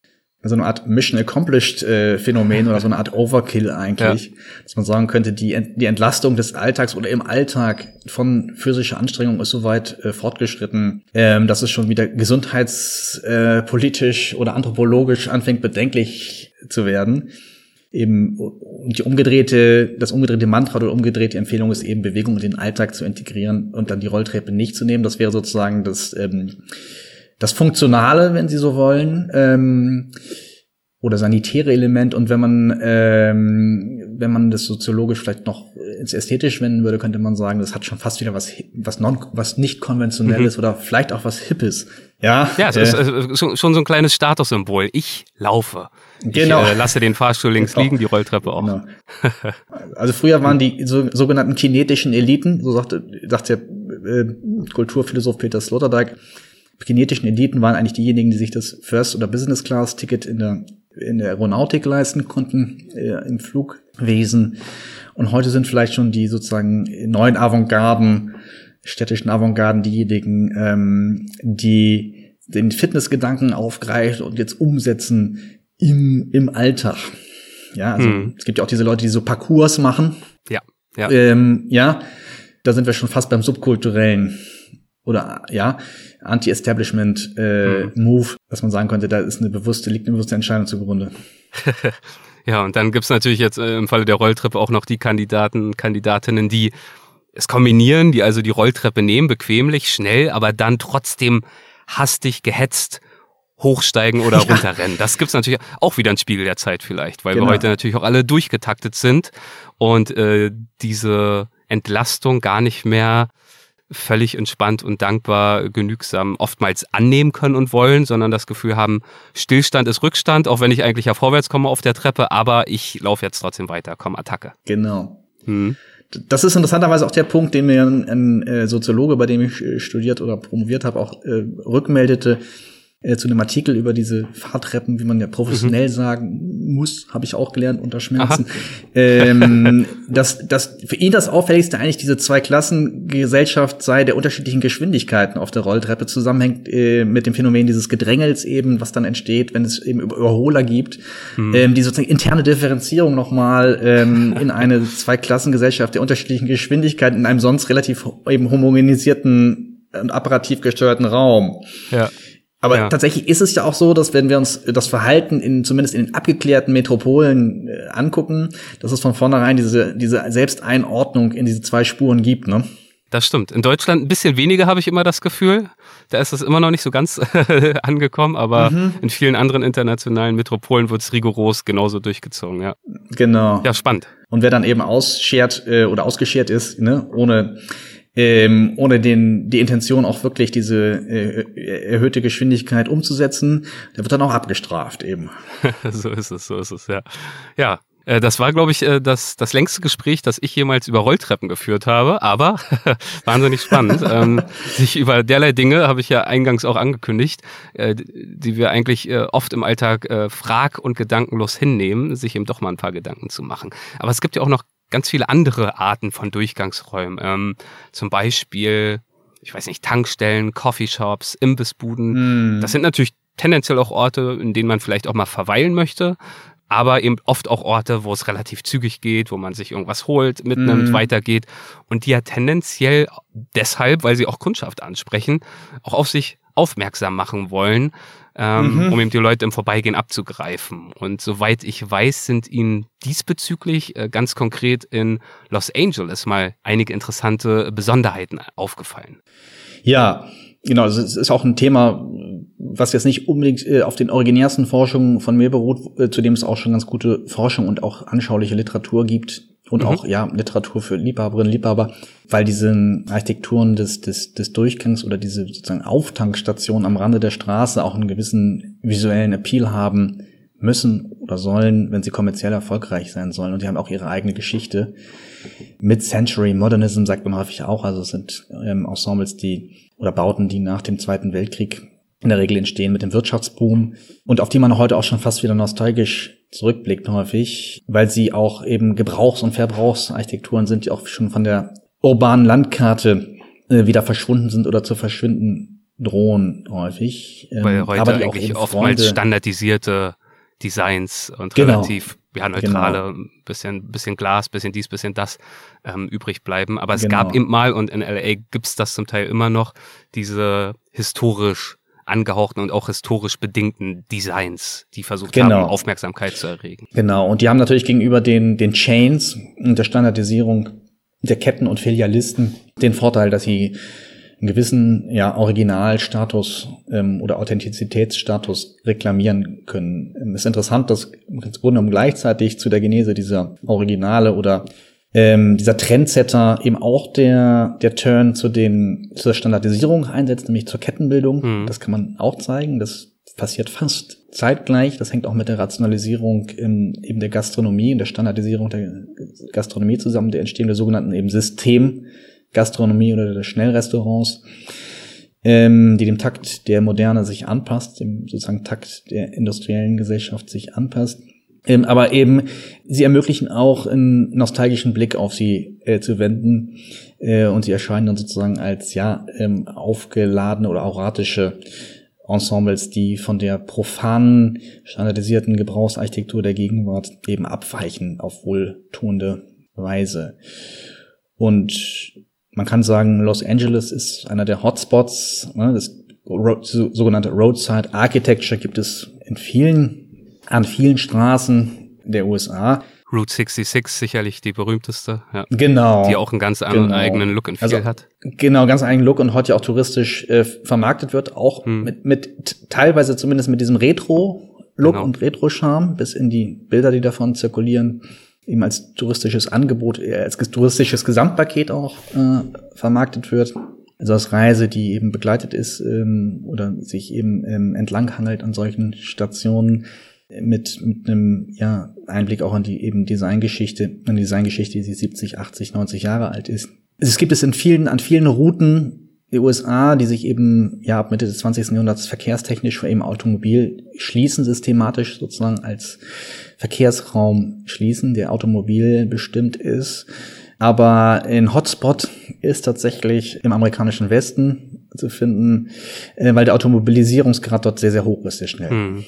S3: so eine Art Mission Accomplished äh, Phänomen oder so eine Art Overkill eigentlich, ja. dass man sagen könnte, die, die Entlastung des Alltags oder im Alltag von physischer Anstrengung ist soweit äh, fortgeschritten, ähm, dass es schon wieder gesundheitspolitisch äh, oder anthropologisch anfängt bedenklich zu werden. Eben, und die umgedrehte, das umgedrehte Mantra oder umgedrehte Empfehlung ist eben Bewegung in den Alltag zu integrieren und dann die Rolltreppe nicht zu nehmen. Das wäre sozusagen das ähm, das Funktionale, wenn Sie so wollen, ähm, oder sanitäre Element. Und wenn man, ähm, wenn man das soziologisch vielleicht noch ins Ästhetisch wenden würde, könnte man sagen, das hat schon fast wieder was, was non, was nicht konventionelles mhm. oder vielleicht auch was Hippes. Ja,
S2: ja, es äh, ist schon so ein kleines Statussymbol. Ich laufe. Genau. Ich äh, lasse den Fahrstuhl links genau. liegen, die Rolltreppe auch. Genau.
S3: Also früher waren die so, sogenannten kinetischen Eliten, so sagte, sagt der äh, Kulturphilosoph Peter Sloterdijk, genetischen Eliten waren eigentlich diejenigen, die sich das First- oder Business-Class-Ticket in der, in der Aeronautik leisten konnten, äh, im Flugwesen. Und heute sind vielleicht schon die sozusagen neuen Avantgarden, städtischen Avantgarden diejenigen, ähm, die den Fitnessgedanken aufgreifen und jetzt umsetzen im, im Alltag. Ja, also hm. es gibt ja auch diese Leute, die so Parcours machen.
S2: Ja, ja.
S3: Ähm, ja, da sind wir schon fast beim subkulturellen oder ja, Anti-Establishment-Move, äh, mhm. dass man sagen könnte, da ist eine bewusste, liegt eine bewusste Entscheidung zugrunde.
S2: ja, und dann gibt's natürlich jetzt äh, im Falle der Rolltreppe auch noch die Kandidaten, Kandidatinnen, die es kombinieren, die also die Rolltreppe nehmen, bequemlich, schnell, aber dann trotzdem hastig, gehetzt hochsteigen oder ja. runterrennen. Das gibt's natürlich auch wieder ein Spiegel der Zeit vielleicht, weil genau. wir heute natürlich auch alle durchgetaktet sind und äh, diese Entlastung gar nicht mehr völlig entspannt und dankbar, genügsam oftmals annehmen können und wollen, sondern das Gefühl haben, Stillstand ist Rückstand, auch wenn ich eigentlich ja vorwärts komme auf der Treppe, aber ich laufe jetzt trotzdem weiter, komm, Attacke.
S3: Genau. Hm. Das ist interessanterweise auch der Punkt, den mir ein, ein äh, Soziologe, bei dem ich äh, studiert oder promoviert habe, auch äh, rückmeldete äh, zu einem Artikel über diese Fahrtreppen, wie man ja professionell mhm. sagen muss, habe ich auch gelernt unter Schmerzen. Ähm, dass, dass für ihn das Auffälligste eigentlich diese zwei Klassengesellschaft sei der unterschiedlichen Geschwindigkeiten auf der Rolltreppe zusammenhängt äh, mit dem Phänomen dieses Gedrängels eben, was dann entsteht, wenn es eben Überholer gibt. Mhm. Ähm, die sozusagen interne Differenzierung nochmal ähm, in eine Zweiklassengesellschaft der unterschiedlichen Geschwindigkeiten in einem sonst relativ eben homogenisierten und apparativ gesteuerten Raum.
S2: Ja
S3: Aber
S2: Ja.
S3: tatsächlich ist es ja auch so, dass wenn wir uns das Verhalten in zumindest in den abgeklärten Metropolen äh, angucken, dass es von vornherein diese diese Selbsteinordnung in diese zwei Spuren gibt, ne?
S2: Das stimmt. In Deutschland ein bisschen weniger habe ich immer das Gefühl. Da ist es immer noch nicht so ganz angekommen, aber
S3: Mhm.
S2: in vielen anderen internationalen Metropolen wird es rigoros genauso durchgezogen. Ja,
S3: Genau.
S2: ja spannend.
S3: Und wer dann eben ausschert äh, oder ausgeschert ist, ne, ohne ähm, ohne den die Intention auch wirklich diese äh, erhöhte Geschwindigkeit umzusetzen, der wird dann auch abgestraft eben.
S2: so ist es, so ist es, ja. Ja, äh, das war, glaube ich, äh, das, das längste Gespräch, das ich jemals über Rolltreppen geführt habe, aber wahnsinnig spannend. ähm, sich über derlei Dinge habe ich ja eingangs auch angekündigt, äh, die wir eigentlich äh, oft im Alltag äh, frag- und gedankenlos hinnehmen, sich eben doch mal ein paar Gedanken zu machen. Aber es gibt ja auch noch ganz viele andere Arten von Durchgangsräumen. Ähm, zum Beispiel, ich weiß nicht, Tankstellen, Coffeeshops, Imbissbuden.
S3: Hm.
S2: Das sind natürlich tendenziell auch Orte, in denen man vielleicht auch mal verweilen möchte, aber eben oft auch Orte, wo es relativ zügig geht, wo man sich irgendwas holt, mitnimmt,
S3: Mhm.
S2: weitergeht und die ja tendenziell deshalb, weil sie auch Kundschaft ansprechen, auch auf sich aufmerksam machen wollen, ähm,
S3: Mhm.
S2: um eben die Leute im Vorbeigehen abzugreifen. Und soweit ich weiß, sind ihnen diesbezüglich äh, ganz konkret in Los Angeles mal einige interessante Besonderheiten aufgefallen.
S3: Ja, genau. Es ist auch ein Thema, was jetzt nicht unbedingt äh, auf den originärsten Forschungen von mir beruht, äh, zu dem es auch schon ganz gute Forschung und auch anschauliche Literatur gibt und
S2: Mhm.
S3: auch ja Literatur für Liebhaberinnen, Liebhaber, weil diese Architekturen des, des, des Durchgangs oder diese sozusagen Auftankstationen am Rande der Straße auch einen gewissen visuellen Appeal haben müssen oder sollen, wenn sie kommerziell erfolgreich sein sollen. Und die haben auch ihre eigene Geschichte. Mid-Century Modernism sagt man häufig auch. Also es sind ähm, Ensembles, die oder Bauten, die nach dem Zweiten Weltkrieg in der Regel entstehen mit dem Wirtschaftsboom und auf die man heute auch schon fast wieder nostalgisch zurückblickt häufig, weil sie auch eben Gebrauchs- und Verbrauchsarchitekturen sind, die auch schon von der urbanen Landkarte äh, wieder verschwunden sind oder zu verschwinden drohen häufig. Ähm,
S2: Weil heute eigentlich oftmals
S3: Freunde-
S2: standardisierte Designs und
S3: Genau.
S2: relativ ja, neutrale, bisschen, bisschen Glas, bisschen dies, bisschen das ähm, übrig bleiben. Aber es
S3: Genau.
S2: gab eben mal, und in LA gibt's das zum Teil immer noch, diese historisch angehauchten und auch historisch bedingten Designs, die versucht
S3: Genau.
S2: haben, Aufmerksamkeit zu erregen.
S3: Genau, und die haben natürlich gegenüber den, den Chains und der Standardisierung der Ketten und Filialisten den Vorteil, dass sie einen gewissen ja, Originalstatus ähm, oder Authentizitätsstatus reklamieren können. Ähm, Es ist interessant, dass im Grunde genommen gleichzeitig zu der Genese dieser Originale oder ähm, dieser Trendsetter eben auch der, der Turn zu den, zur Standardisierung einsetzt, nämlich zur Kettenbildung.
S2: Mhm.
S3: Das kann man auch zeigen. Das passiert fast zeitgleich. Das hängt auch mit der Rationalisierung in, eben der Gastronomie, in der Standardisierung der Gastronomie zusammen, der Entstehung der sogenannten eben Systemgastronomie oder der Schnellrestaurants, ähm, die dem Takt der Moderne sich anpasst, dem sozusagen Takt der industriellen Gesellschaft sich anpasst. Ähm, aber eben, sie ermöglichen auch einen nostalgischen Blick auf sie äh, zu wenden äh, und sie erscheinen dann sozusagen als ja ähm, aufgeladene oder auratische Ensembles, die von der profanen, standardisierten Gebrauchsarchitektur der Gegenwart eben abweichen auf wohltuende Weise. Und man kann sagen, Los Angeles ist einer der Hotspots. Ne, das sogenannte Roadside Architecture gibt es in vielen, an vielen Straßen der USA.
S2: Route 66 sicherlich die berühmteste, ja.
S3: Genau.
S2: Die auch einen ganz anderen
S3: Genau.
S2: eigenen Look and Feel
S3: Also,
S2: hat.
S3: Genau, ganz eigenen Look und heute auch touristisch äh, vermarktet wird, auch
S2: Hm.
S3: mit, mit teilweise zumindest mit diesem Retro-Look
S2: Genau.
S3: und Retro-Charme bis in die Bilder, die davon zirkulieren, eben als touristisches Angebot, äh, als touristisches Gesamtpaket auch äh, vermarktet wird. Also als Reise, die eben begleitet ist ähm, oder sich eben ähm, entlanghangelt an solchen Stationen mit, mit einem ja, Einblick auch an die eben Designgeschichte, an die Designgeschichte, die 70, 80, 90 Jahre alt ist. Es gibt es in vielen, an vielen Routen der USA, die sich eben ja ab Mitte des 20. Jahrhunderts verkehrstechnisch vor eben Automobil schließen, systematisch sozusagen als Verkehrsraum schließen, der Automobil bestimmt ist. Aber ein Hotspot ist tatsächlich im amerikanischen Westen zu finden, äh, weil der Automobilisierungsgrad dort sehr, sehr hoch ist, sehr schnell.
S2: Hm.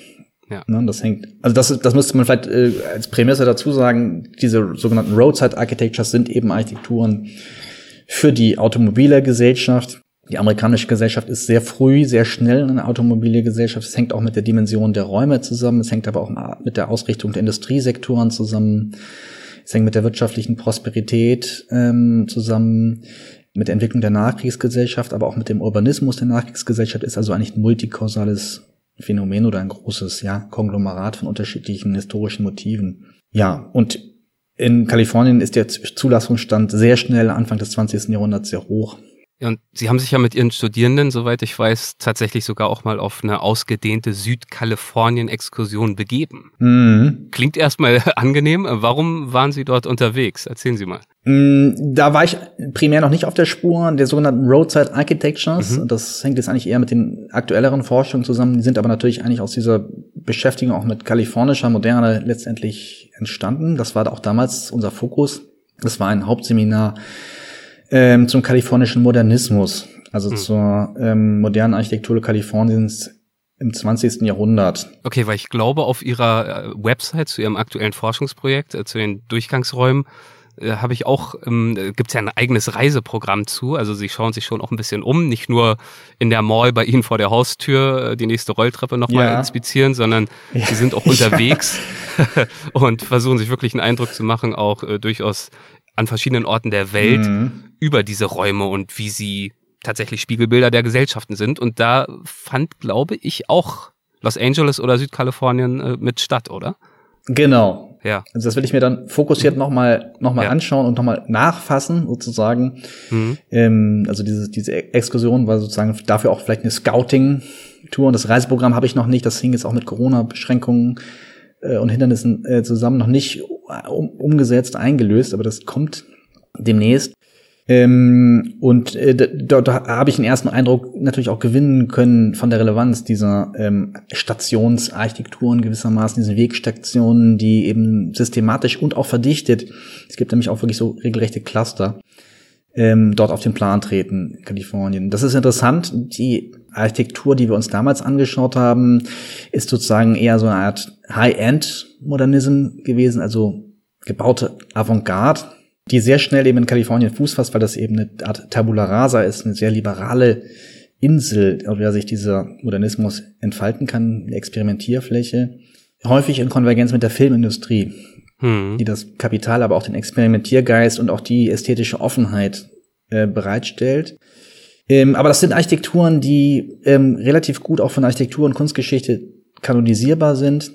S3: Ne, das hängt, also das, das müsste man vielleicht äh, als Prämisse dazu sagen, diese sogenannten Roadside Architectures sind eben Architekturen für die automobile Gesellschaft. Die amerikanische Gesellschaft ist sehr früh, sehr schnell eine automobile Gesellschaft. Es hängt auch mit der Dimension der Räume zusammen. Es hängt aber auch mit der Ausrichtung der Industriesektoren zusammen. Es hängt mit der wirtschaftlichen Prosperität ähm, zusammen, mit der Entwicklung der Nachkriegsgesellschaft, aber auch mit dem Urbanismus der Nachkriegsgesellschaft. Ist also eigentlich ein multikausales Phänomen oder ein großes ja, Konglomerat von unterschiedlichen historischen Motiven. Ja, und in Kalifornien ist der Zulassungsstand sehr schnell Anfang des 20. Jahrhunderts sehr hoch.
S2: Ja, und Sie haben sich ja mit Ihren Studierenden, soweit ich weiß, tatsächlich sogar auch mal auf eine ausgedehnte Südkalifornien-Exkursion begeben. Mhm. Klingt erstmal angenehm. Warum waren Sie dort unterwegs? Erzählen Sie mal.
S3: Mm, da war ich primär noch nicht auf der Spur der sogenannten Roadside Architectures. Mhm. Das hängt jetzt eigentlich eher mit den aktuelleren Forschungen zusammen. Die sind aber natürlich eigentlich aus dieser Beschäftigung auch mit kalifornischer Moderne letztendlich entstanden. Das war auch damals unser Fokus. Das war ein Hauptseminar ähm, zum kalifornischen Modernismus, also hm. zur ähm, modernen Architektur Kaliforniens im 20. Jahrhundert.
S2: Okay, weil ich glaube, auf Ihrer äh, Website zu Ihrem aktuellen Forschungsprojekt, äh, zu den Durchgangsräumen, äh, habe ich auch, ähm, gibt es ja ein eigenes Reiseprogramm zu. Also sie schauen sich schon auch ein bisschen um, nicht nur in der Mall bei Ihnen vor der Haustür äh, die nächste Rolltreppe nochmal ja. inspizieren, sondern ja. sie sind auch unterwegs und versuchen sich wirklich einen Eindruck zu machen, auch äh, durchaus an verschiedenen Orten der Welt mhm. über diese Räume und wie sie tatsächlich Spiegelbilder der Gesellschaften sind. Und da fand, glaube ich, auch Los Angeles oder Südkalifornien äh, mit statt, oder?
S3: Genau. Ja. Also das will ich mir dann fokussiert nochmal noch mal ja. anschauen und nochmal nachfassen, sozusagen. Mhm. Ähm, also diese, diese Exkursion war sozusagen dafür auch vielleicht eine Scouting-Tour und das Reiseprogramm habe ich noch nicht. Das hing jetzt auch mit Corona-Beschränkungen äh, und Hindernissen äh, zusammen noch nicht um, umgesetzt, eingelöst, aber das kommt demnächst. Ähm, und äh, dort da habe ich einen ersten Eindruck natürlich auch gewinnen können von der Relevanz dieser ähm, Stationsarchitekturen gewissermaßen, diese Wegstationen, die eben systematisch und auch verdichtet, es gibt nämlich auch wirklich so regelrechte Cluster, ähm, dort auf den Plan treten Kalifornien. Das ist interessant. Die Architektur, die wir uns damals angeschaut haben, ist sozusagen eher so eine Art High-End-Modernism gewesen, also gebaute Avantgarde, die sehr schnell eben in Kalifornien Fuß fasst, weil das eben eine Art Tabula Rasa ist, eine sehr liberale Insel, auf der sich dieser Modernismus entfalten kann, eine Experimentierfläche, häufig in Konvergenz mit der Filmindustrie, hm. die das Kapital, aber auch den Experimentiergeist und auch die ästhetische Offenheit äh, bereitstellt. Ähm, aber das sind Architekturen, die ähm, relativ gut auch von Architektur und Kunstgeschichte kanonisierbar sind,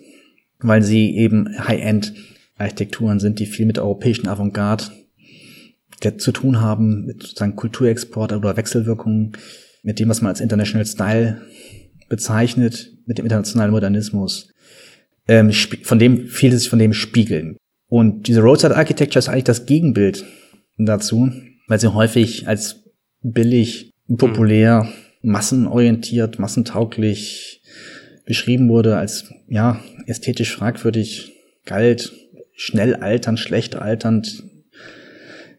S3: weil sie eben High-End-Architekturen sind, die viel mit der europäischen Avantgarde zu tun haben, mit sozusagen Kulturexport oder Wechselwirkungen, mit dem, was man als International Style bezeichnet, mit dem internationalen Modernismus, ähm, von dem vieles von dem spiegeln. Und diese Roadside Architecture ist eigentlich das Gegenbild dazu, weil sie häufig als billig populär, massenorientiert, massentauglich beschrieben wurde, als ja, ästhetisch fragwürdig galt, schnell alternd, schlecht alternd,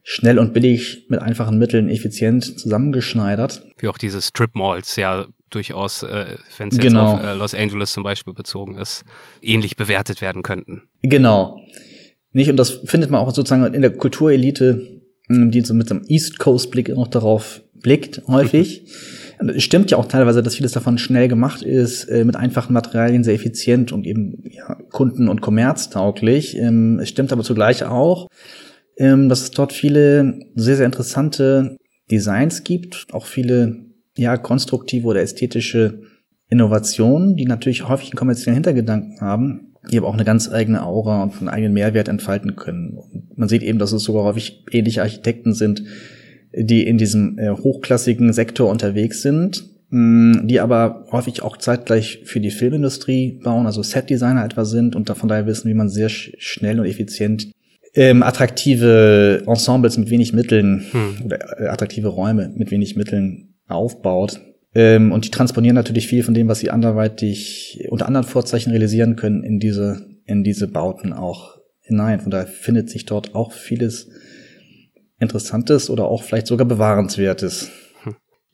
S3: schnell und billig mit einfachen Mitteln effizient zusammengeschneidert.
S2: Wie auch diese Strip Malls ja durchaus, äh, wenn es genau. auf äh, Los Angeles zum Beispiel bezogen ist, ähnlich bewertet werden könnten.
S3: Genau. Nicht, und das findet man auch sozusagen in der Kulturelite, die so mit so einem East Coast Blick noch darauf blickt, häufig. Es stimmt ja auch teilweise, dass vieles davon schnell gemacht ist, äh, mit einfachen Materialien sehr effizient und eben ja, kunden- und kommerztauglich. Ähm, es stimmt aber zugleich auch, ähm, dass es dort viele sehr, sehr interessante Designs gibt, auch viele ja konstruktive oder ästhetische Innovationen, die natürlich häufig einen kommerziellen Hintergedanken haben, die aber auch eine ganz eigene Aura und einen eigenen Mehrwert entfalten können. Und man sieht eben, dass es sogar häufig ähnliche Architekten sind, die in diesem äh, hochklassigen Sektor unterwegs sind, mh, die aber häufig auch zeitgleich für die Filmindustrie bauen, also Setdesigner etwa sind und davon daher wissen, wie man sehr sch schnell und effizient ähm, attraktive Ensembles mit wenig Mitteln hm. oder äh, attraktive Räume mit wenig Mitteln aufbaut. Ähm, und die transponieren natürlich viel von dem, was sie anderweitig unter anderen Vorzeichen realisieren können, in diese, in diese Bauten auch hinein. Von daher findet sich dort auch vieles Interessantes oder auch vielleicht sogar Bewahrenswertes.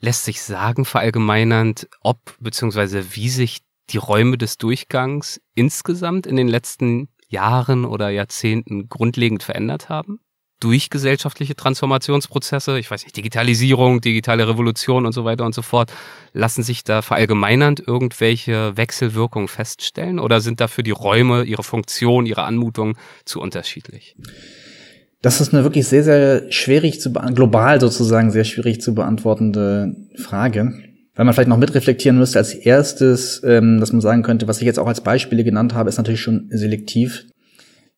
S2: Lässt sich sagen, verallgemeinernd, ob bzw. wie sich die Räume des Durchgangs insgesamt in den letzten Jahren oder Jahrzehnten grundlegend verändert haben? durch gesellschaftliche Transformationsprozesse, ich weiß nicht, Digitalisierung, digitale Revolution und so weiter und so fort, lassen sich da verallgemeinernd irgendwelche Wechselwirkungen feststellen oder sind dafür die Räume, ihre Funktion, ihre Anmutung zu unterschiedlich?
S3: Das ist eine wirklich sehr, sehr schwierig zu global sozusagen sehr schwierig zu beantwortende Frage. Weil man vielleicht noch mitreflektieren müsste als erstes, ähm, dass man sagen könnte, was ich jetzt auch als Beispiele genannt habe, ist natürlich schon selektiv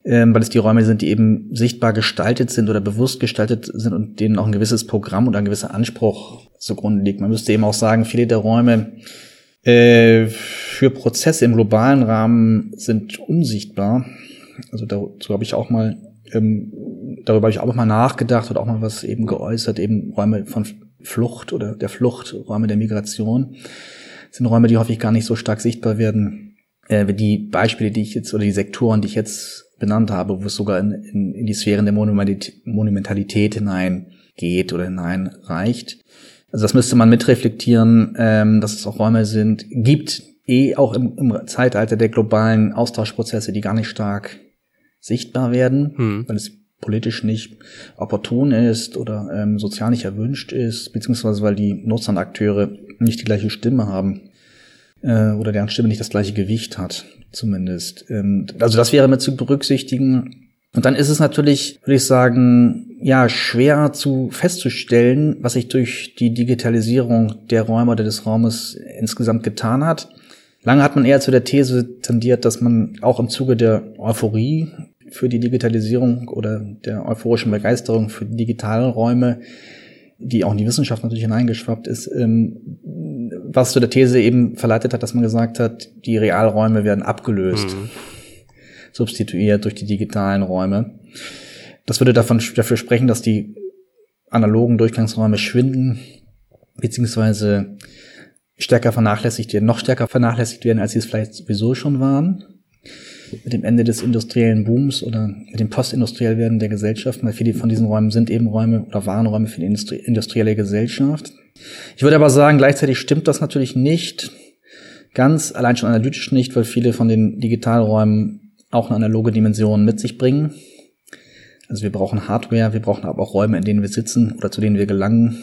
S3: ähm, weil es die Räume sind, die eben sichtbar gestaltet sind oder bewusst gestaltet sind und denen auch ein gewisses Programm oder ein gewisser Anspruch zugrunde liegt. Man müsste eben auch sagen, viele der Räume äh, für Prozesse im globalen Rahmen sind unsichtbar. Also dazu habe ich auch mal ähm, darüber habe ich auch mal nachgedacht und auch mal was eben geäußert, eben Räume von Flucht oder der Flucht, Räume der Migration das sind Räume, die häufig gar nicht so stark sichtbar werden. Äh, die Beispiele, die ich jetzt oder die Sektoren, die ich jetzt benannt habe, wo es sogar in, in, in die Sphären der Monumentalität hineingeht oder hineinreicht. Also das müsste man mitreflektieren, ähm, dass es auch Räume sind, gibt eh auch im, im Zeitalter der globalen Austauschprozesse, die gar nicht stark sichtbar werden, hm. weil es politisch nicht opportun ist oder ähm, sozial nicht erwünscht ist, beziehungsweise weil die Nutzer und Akteure nicht die gleiche Stimme haben äh, oder deren Stimme nicht das gleiche Gewicht hat zumindest. Ähm, also das wäre mit zu berücksichtigen. Und dann ist es natürlich, würde ich sagen, ja, schwer zu festzustellen, was sich durch die Digitalisierung der Räume oder des Raumes insgesamt getan hat. Lange hat man eher zu der These tendiert, dass man auch im Zuge der Euphorie für die Digitalisierung oder der euphorischen Begeisterung für digitale Räume, die auch in die Wissenschaft natürlich hineingeschwappt ist, ähm, was zu der These eben verleitet hat, dass man gesagt hat, die Realräume werden abgelöst, mhm. substituiert durch die digitalen Räume. Das würde davon, dafür sprechen, dass die analogen Durchgangsräume schwinden, beziehungsweise stärker vernachlässigt werden, noch stärker vernachlässigt werden, als sie es vielleicht sowieso schon waren. Mit dem Ende des industriellen Booms oder mit dem postindustriell werden der Gesellschaft, weil viele von diesen Räumen sind eben Räume oder waren Räume für die Industrie industrielle Gesellschaft. Ich würde aber sagen, gleichzeitig stimmt das natürlich nicht. Ganz allein schon analytisch nicht, weil viele von den Digitalräumen auch eine analoge Dimension mit sich bringen. Also wir brauchen Hardware, wir brauchen aber auch Räume, in denen wir sitzen oder zu denen wir gelangen.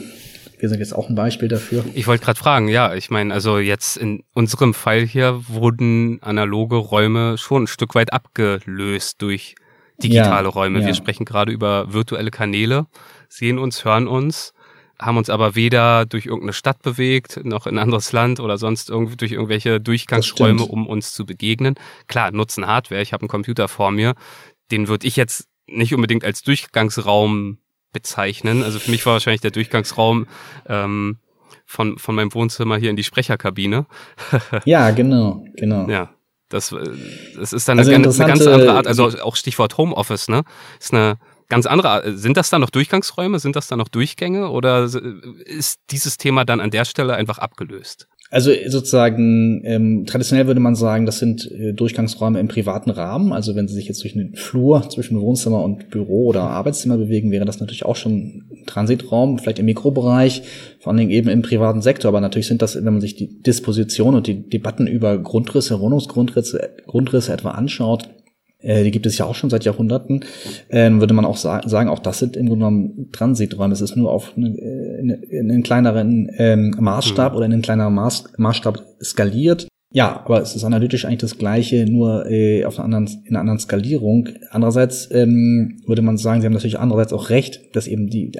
S3: Wir sind jetzt auch ein Beispiel dafür.
S2: Ich wollte gerade fragen, ja, ich meine, also jetzt in unserem Fall hier wurden analoge Räume schon ein Stück weit abgelöst durch digitale ja, Räume. Ja. Wir sprechen gerade über virtuelle Kanäle, sehen uns, hören uns haben uns aber weder durch irgendeine Stadt bewegt, noch in ein anderes Land oder sonst irgendwie durch irgendwelche Durchgangsräume, um uns zu begegnen. Klar, nutzen Hardware, ich habe einen Computer vor mir, den würde ich jetzt nicht unbedingt als Durchgangsraum bezeichnen. Also für mich war wahrscheinlich der Durchgangsraum ähm, von, von meinem Wohnzimmer hier in die Sprecherkabine.
S3: ja, genau, genau.
S2: Ja. Das, äh, das ist dann also eine, eine ganz andere Art, also auch Stichwort Homeoffice, ne? Ist eine ganz andere. Sind das dann noch Durchgangsräume? Sind das dann noch Durchgänge? Oder ist dieses Thema dann an der Stelle einfach abgelöst?
S3: Also sozusagen ähm, traditionell würde man sagen, das sind äh, Durchgangsräume im privaten Rahmen. Also wenn Sie sich jetzt durch einen Flur zwischen Wohnzimmer und Büro oder Arbeitszimmer bewegen, wäre das natürlich auch schon Transitraum, vielleicht im Mikrobereich, vor allen Dingen eben im privaten Sektor. Aber natürlich sind das, wenn man sich die Disposition und die Debatten über Grundrisse, Wohnungsgrundrisse Grundrisse etwa anschaut, äh, die gibt es ja auch schon seit Jahrhunderten, ähm, würde man auch sa sagen, auch das sind im Grunde genommen Transiträume. Es ist nur auf eine, in, in einen kleineren ähm, Maßstab mhm. oder in einen kleineren Maß, Maßstab skaliert. Ja, aber es ist analytisch eigentlich das Gleiche, nur äh, auf einer anderen, in einer anderen Skalierung. Andererseits ähm, würde man sagen, Sie haben natürlich andererseits auch recht, dass eben die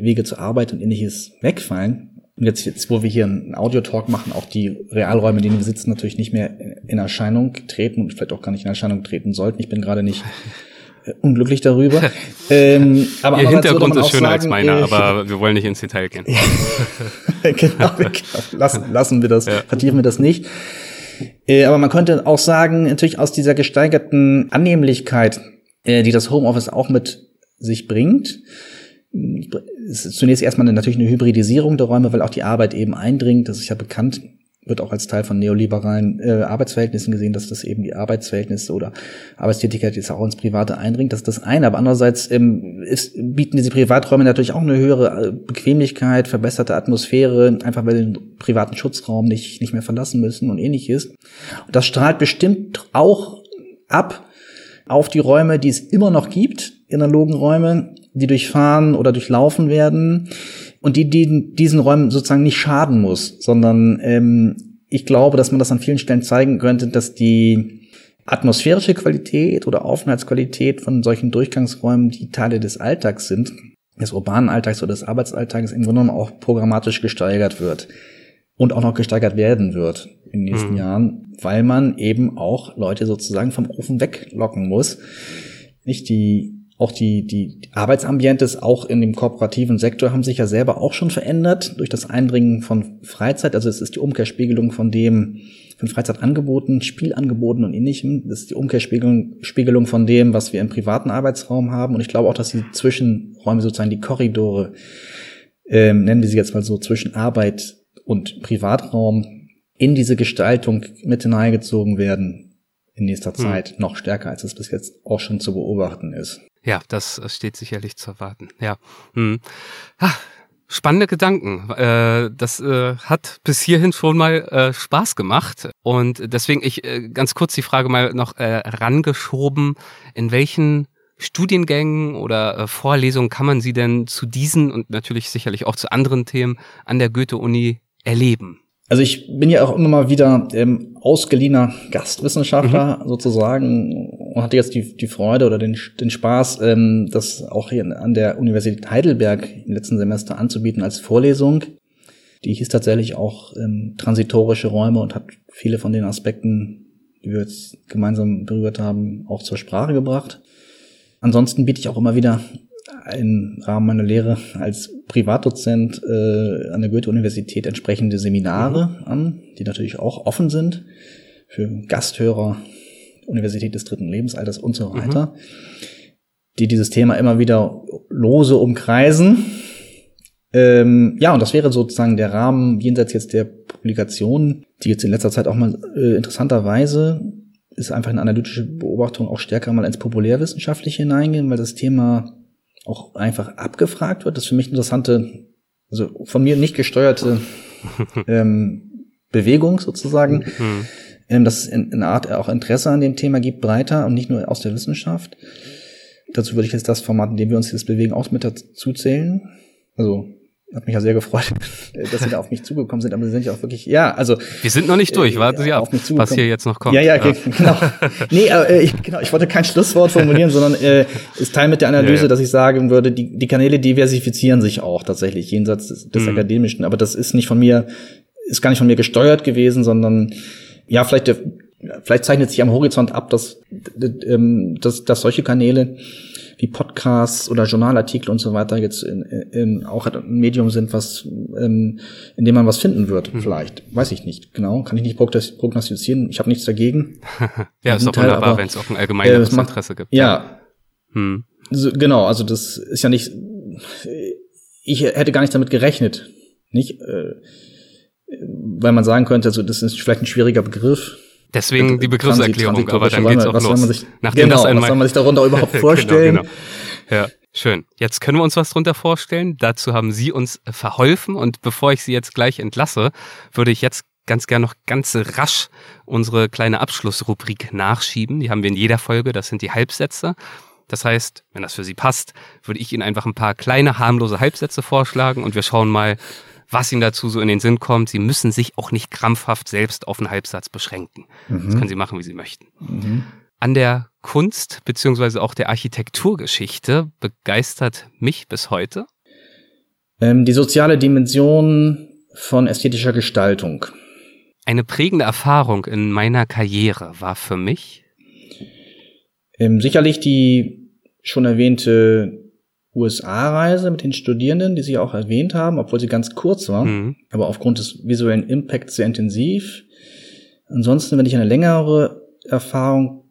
S3: Wege zur Arbeit und ähnliches wegfallen. Und jetzt, jetzt, wo wir hier einen Audiotalk machen, auch die Realräume, in denen wir sitzen, natürlich nicht mehr in Erscheinung treten und vielleicht auch gar nicht in Erscheinung treten sollten. Ich bin gerade nicht äh, unglücklich darüber.
S2: ähm, aber Ihr Hintergrund ist schöner sagen, als meiner, äh, aber wir wollen nicht ins Detail gehen.
S3: genau, lassen, lassen wir das, ja. vertiefen wir das nicht. Äh, aber man könnte auch sagen, natürlich aus dieser gesteigerten Annehmlichkeit, äh, die das Homeoffice auch mit sich bringt, ist zunächst erstmal eine, natürlich eine Hybridisierung der Räume, weil auch die Arbeit eben eindringt. Das ist ja bekannt, wird auch als Teil von neoliberalen äh, Arbeitsverhältnissen gesehen, dass das eben die Arbeitsverhältnisse oder Arbeitstätigkeit jetzt auch ins Private eindringt. Das ist das eine. Aber andererseits ähm, ist, bieten diese Privaträume natürlich auch eine höhere äh, Bequemlichkeit, verbesserte Atmosphäre, einfach weil sie den privaten Schutzraum nicht, nicht mehr verlassen müssen und ähnliches. Und das strahlt bestimmt auch ab auf die Räume, die es immer noch gibt, analogen Räume, die durchfahren oder durchlaufen werden und die, die diesen Räumen sozusagen nicht schaden muss, sondern ähm, ich glaube, dass man das an vielen Stellen zeigen könnte, dass die atmosphärische Qualität oder Aufenthaltsqualität von solchen Durchgangsräumen, die Teile des Alltags sind, des urbanen Alltags oder des Arbeitsalltags im Grunde genommen auch programmatisch gesteigert wird und auch noch gesteigert werden wird in den nächsten mhm. Jahren, weil man eben auch Leute sozusagen vom Ofen weglocken muss. Nicht die auch die, die Arbeitsambientes auch in dem kooperativen Sektor haben sich ja selber auch schon verändert durch das Eindringen von Freizeit. Also es ist die Umkehrspiegelung von dem, von Freizeitangeboten, Spielangeboten und ähnlichem. Das ist die Umkehrspiegelung Spiegelung von dem, was wir im privaten Arbeitsraum haben. Und ich glaube auch, dass die Zwischenräume sozusagen die Korridore, ähm, nennen wir sie jetzt mal so, zwischen Arbeit und Privatraum in diese Gestaltung mit hineingezogen werden in nächster hm. Zeit hm. noch stärker, als es bis jetzt auch schon zu beobachten ist.
S2: Ja, das steht sicherlich zu erwarten. Ja. Hm. Ah, spannende Gedanken. Äh, das äh, hat bis hierhin schon mal äh, Spaß gemacht. Und deswegen ich äh, ganz kurz die Frage mal noch äh, rangeschoben, in welchen Studiengängen oder äh, Vorlesungen kann man sie denn zu diesen und natürlich sicherlich auch zu anderen Themen an der Goethe-Uni erleben?
S3: Also ich bin ja auch immer mal wieder ähm, ausgeliehener Gastwissenschaftler mhm. sozusagen und hatte jetzt die, die Freude oder den, den Spaß, ähm, das auch hier an der Universität Heidelberg im letzten Semester anzubieten als Vorlesung. Die hieß tatsächlich auch ähm, transitorische Räume und hat viele von den Aspekten, die wir jetzt gemeinsam berührt haben, auch zur Sprache gebracht. Ansonsten biete ich auch immer wieder im Rahmen meiner Lehre als Privatdozent äh, an der Goethe-Universität entsprechende Seminare mhm. an, die natürlich auch offen sind für Gasthörer, Universität des dritten Lebensalters und so weiter, mhm. die dieses Thema immer wieder lose umkreisen. Ähm, ja, und das wäre sozusagen der Rahmen jenseits jetzt der Publikationen, die jetzt in letzter Zeit auch mal äh, interessanterweise ist einfach eine analytische Beobachtung auch stärker mal ins Populärwissenschaftliche hineingehen, weil das Thema auch einfach abgefragt wird. Das ist für mich interessante, also von mir nicht gesteuerte ähm, Bewegung sozusagen. Mhm. Ähm, dass es in, in Art auch Interesse an dem Thema gibt, breiter und nicht nur aus der Wissenschaft. Dazu würde ich jetzt das Format, in dem wir uns jetzt bewegen, auch mit dazu zählen. Also hat mich ja sehr gefreut, dass Sie da auf mich zugekommen sind, aber Sie sind ja auch wirklich, ja, also.
S2: Wir sind noch nicht durch, warten Sie äh, auf, mich was hier jetzt noch kommt.
S3: Ja, ja, okay, ja. genau. Nee, äh, ich, genau, ich wollte kein Schlusswort formulieren, sondern äh, ist Teil mit der Analyse, ja, dass ich sagen würde, die, die Kanäle diversifizieren sich auch tatsächlich, jenseits des, des mhm. Akademischen. Aber das ist nicht von mir, ist gar nicht von mir gesteuert gewesen, sondern ja, vielleicht, äh, vielleicht zeichnet sich am Horizont ab, dass, ähm, dass, dass solche Kanäle wie Podcasts oder Journalartikel und so weiter jetzt in, in, auch ein Medium sind, was ähm, in dem man was finden wird, mhm. vielleicht. Weiß ich nicht. Genau, kann ich nicht prognostizieren. Ich habe nichts dagegen.
S2: ja, ist doch wunderbar, wenn es auch ein allgemeines äh, Interesse gibt.
S3: Ja. Hm. So, genau, also das ist ja nicht. Ich hätte gar nicht damit gerechnet, nicht, äh, weil man sagen könnte, also das ist vielleicht ein schwieriger Begriff
S2: Deswegen die Begriffserklärung, aber dann geht's auch los.
S3: Sich, Nachdem genau, das einmal, was soll man sich darunter überhaupt genau, vorstellen? genau,
S2: genau. Ja, schön. Jetzt können wir uns was drunter vorstellen. Dazu haben Sie uns verholfen und bevor ich Sie jetzt gleich entlasse, würde ich jetzt ganz gern noch ganz rasch unsere kleine Abschlussrubrik nachschieben. Die haben wir in jeder Folge, das sind die Halbsätze. Das heißt, wenn das für Sie passt, würde ich Ihnen einfach ein paar kleine harmlose Halbsätze vorschlagen und wir schauen mal, was Ihnen dazu so in den Sinn kommt. Sie müssen sich auch nicht krampfhaft selbst auf einen Halbsatz beschränken. Mhm. Das können Sie machen, wie Sie möchten. Mhm. An der Kunst beziehungsweise auch der Architekturgeschichte begeistert mich bis heute?
S3: Ähm, die soziale Dimension von ästhetischer Gestaltung.
S2: Eine prägende Erfahrung in meiner Karriere war für mich?
S3: Ähm, sicherlich die schon erwähnte USA-Reise mit den Studierenden, die Sie auch erwähnt haben, obwohl sie ganz kurz war, mhm. aber aufgrund des visuellen Impacts sehr intensiv. Ansonsten, wenn ich eine längere Erfahrung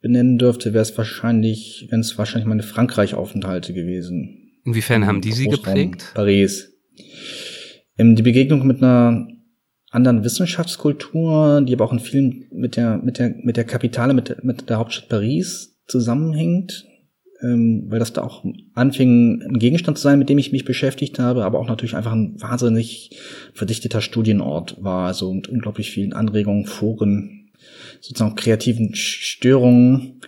S3: benennen dürfte, wäre es wahrscheinlich, wenn es wahrscheinlich meine Frankreich-Aufenthalte gewesen.
S2: Inwiefern haben die Sie geprägt?
S3: Paris. Ähm, die Begegnung mit einer anderen Wissenschaftskultur, die aber auch in vielen mit der mit der mit der Kapitale mit, mit der Hauptstadt Paris zusammenhängt ähm, weil das da auch anfing, ein Gegenstand zu sein, mit dem ich mich beschäftigt habe, aber auch natürlich einfach ein wahnsinnig verdichteter Studienort war, also mit unglaublich vielen Anregungen, Foren, sozusagen kreativen Störungen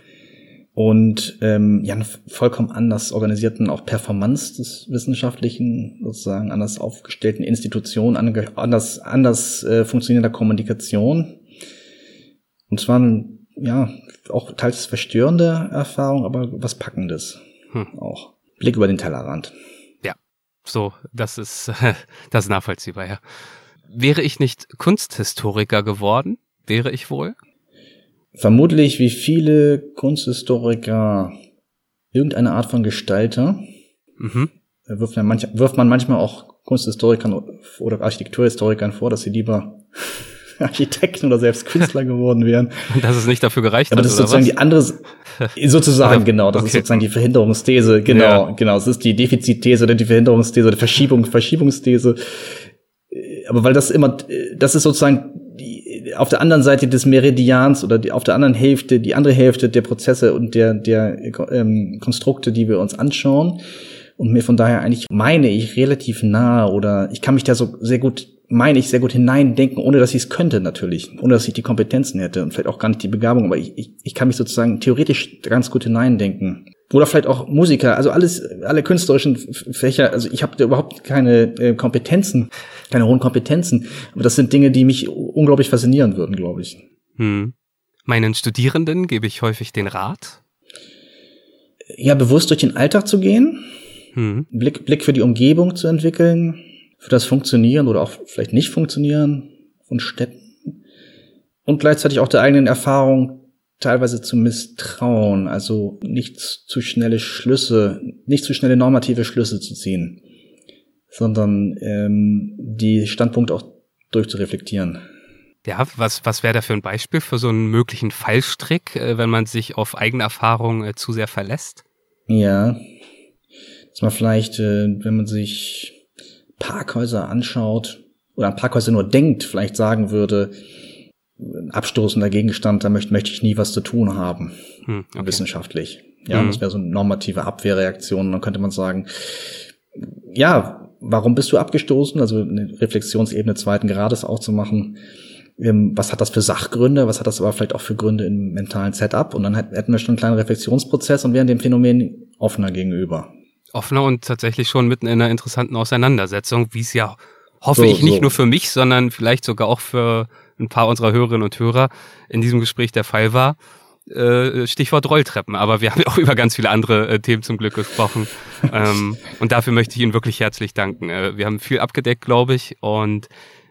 S3: und ähm, ja, vollkommen anders organisierten, auch Performance des wissenschaftlichen, sozusagen anders aufgestellten Institutionen, anders, anders äh, funktionierender Kommunikation. Und zwar ja auch teils verstörende Erfahrung, aber was Packendes hm. auch. Blick über den Tellerrand.
S2: Ja, so, das ist, das ist nachvollziehbar, ja. Wäre ich nicht Kunsthistoriker geworden, wäre ich wohl?
S3: vermutlich wie viele Kunsthistoriker irgendeine Art von Gestalter. Mhm. Wirft, man manch, wirft man manchmal auch Kunsthistorikern oder Architekturhistorikern vor, dass sie lieber Architekten oder selbst Künstler geworden wären.
S2: Dass es nicht dafür gereicht
S3: Aber
S2: hat.
S3: das ist sozusagen
S2: was?
S3: die andere, sozusagen, genau, das okay. ist sozusagen die Verhinderungsthese, genau, ja. genau, es ist die Defizitthese oder die Verhinderungsthese oder Verschiebung, Verschiebungsthese. Aber weil das immer, das ist sozusagen auf der anderen Seite des Meridians oder die, auf der anderen Hälfte, die andere Hälfte der Prozesse und der, der ähm, Konstrukte, die wir uns anschauen. Und mir von daher eigentlich meine ich relativ nah oder ich kann mich da so sehr gut, meine ich, sehr gut hineindenken, ohne dass ich es könnte natürlich, ohne dass ich die Kompetenzen hätte und vielleicht auch gar nicht die Begabung, aber ich, ich, ich kann mich sozusagen theoretisch ganz gut hineindenken. Oder vielleicht auch Musiker, also alles, alle künstlerischen Fächer, also ich habe überhaupt keine äh, Kompetenzen, keine hohen Kompetenzen, aber das sind Dinge, die mich unglaublich faszinieren würden, glaube ich.
S2: Hm. Meinen Studierenden gebe ich häufig den Rat?
S3: Ja, bewusst durch den Alltag zu gehen, hm. Blick, Blick für die Umgebung zu entwickeln, für das Funktionieren oder auch vielleicht nicht Funktionieren von Städten und gleichzeitig auch der eigenen Erfahrung teilweise zu misstrauen, also nicht zu schnelle Schlüsse, nicht zu schnelle normative Schlüsse zu ziehen, sondern ähm, die Standpunkte auch durchzureflektieren.
S2: Ja, was, was wäre da für ein Beispiel für so einen möglichen Fallstrick, äh, wenn man sich auf eigene Erfahrung äh, zu sehr verlässt?
S3: Ja, dass man vielleicht, äh, wenn man sich Parkhäuser anschaut oder an Parkhäuser nur denkt, vielleicht sagen würde, ein abstoßender Gegenstand, da möchte, möchte ich nie was zu tun haben, hm, okay. wissenschaftlich. Ja, mhm. das wäre so eine normative Abwehrreaktion. dann könnte man sagen, ja, warum bist du abgestoßen? Also eine Reflexionsebene zweiten Grades auch zu machen. Ähm, was hat das für Sachgründe? Was hat das aber vielleicht auch für Gründe im mentalen Setup? Und dann hätten wir schon einen kleinen Reflexionsprozess und wären dem Phänomen offener gegenüber.
S2: Offener und tatsächlich schon mitten in einer interessanten Auseinandersetzung, wie es ja hoffe so, ich nicht so. nur für mich, sondern vielleicht sogar auch für ein paar unserer Hörerinnen und Hörer in diesem Gespräch der Fall war. Äh, Stichwort Rolltreppen, aber wir haben ja auch über ganz viele andere äh, Themen zum Glück gesprochen. ähm, und dafür möchte ich Ihnen wirklich herzlich danken. Äh, wir haben viel abgedeckt, glaube ich, und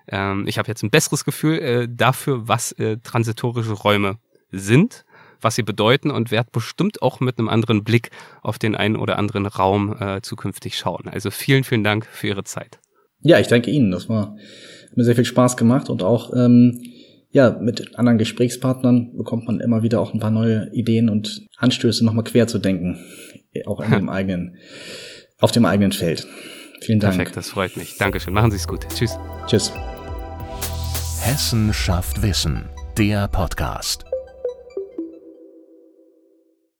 S2: ähm, ich habe jetzt ein besseres Gefühl äh, dafür, was äh, transitorische Räume sind, was sie bedeuten und werde bestimmt auch mit einem anderen Blick auf den einen oder anderen Raum äh, zukünftig schauen. Also vielen, vielen Dank für Ihre Zeit.
S3: Ja, ich danke Ihnen. Das war mir sehr viel Spaß gemacht und auch ähm, ja mit anderen Gesprächspartnern bekommt man immer wieder auch ein paar neue Ideen und Anstöße nochmal quer zu denken, auch in dem eigenen, auf dem eigenen Feld. Vielen Dank.
S2: Perfekt, das freut mich. Dankeschön. Machen Sie es gut. Tschüss.
S3: Tschüss.
S1: Hessen schafft Wissen, der Podcast.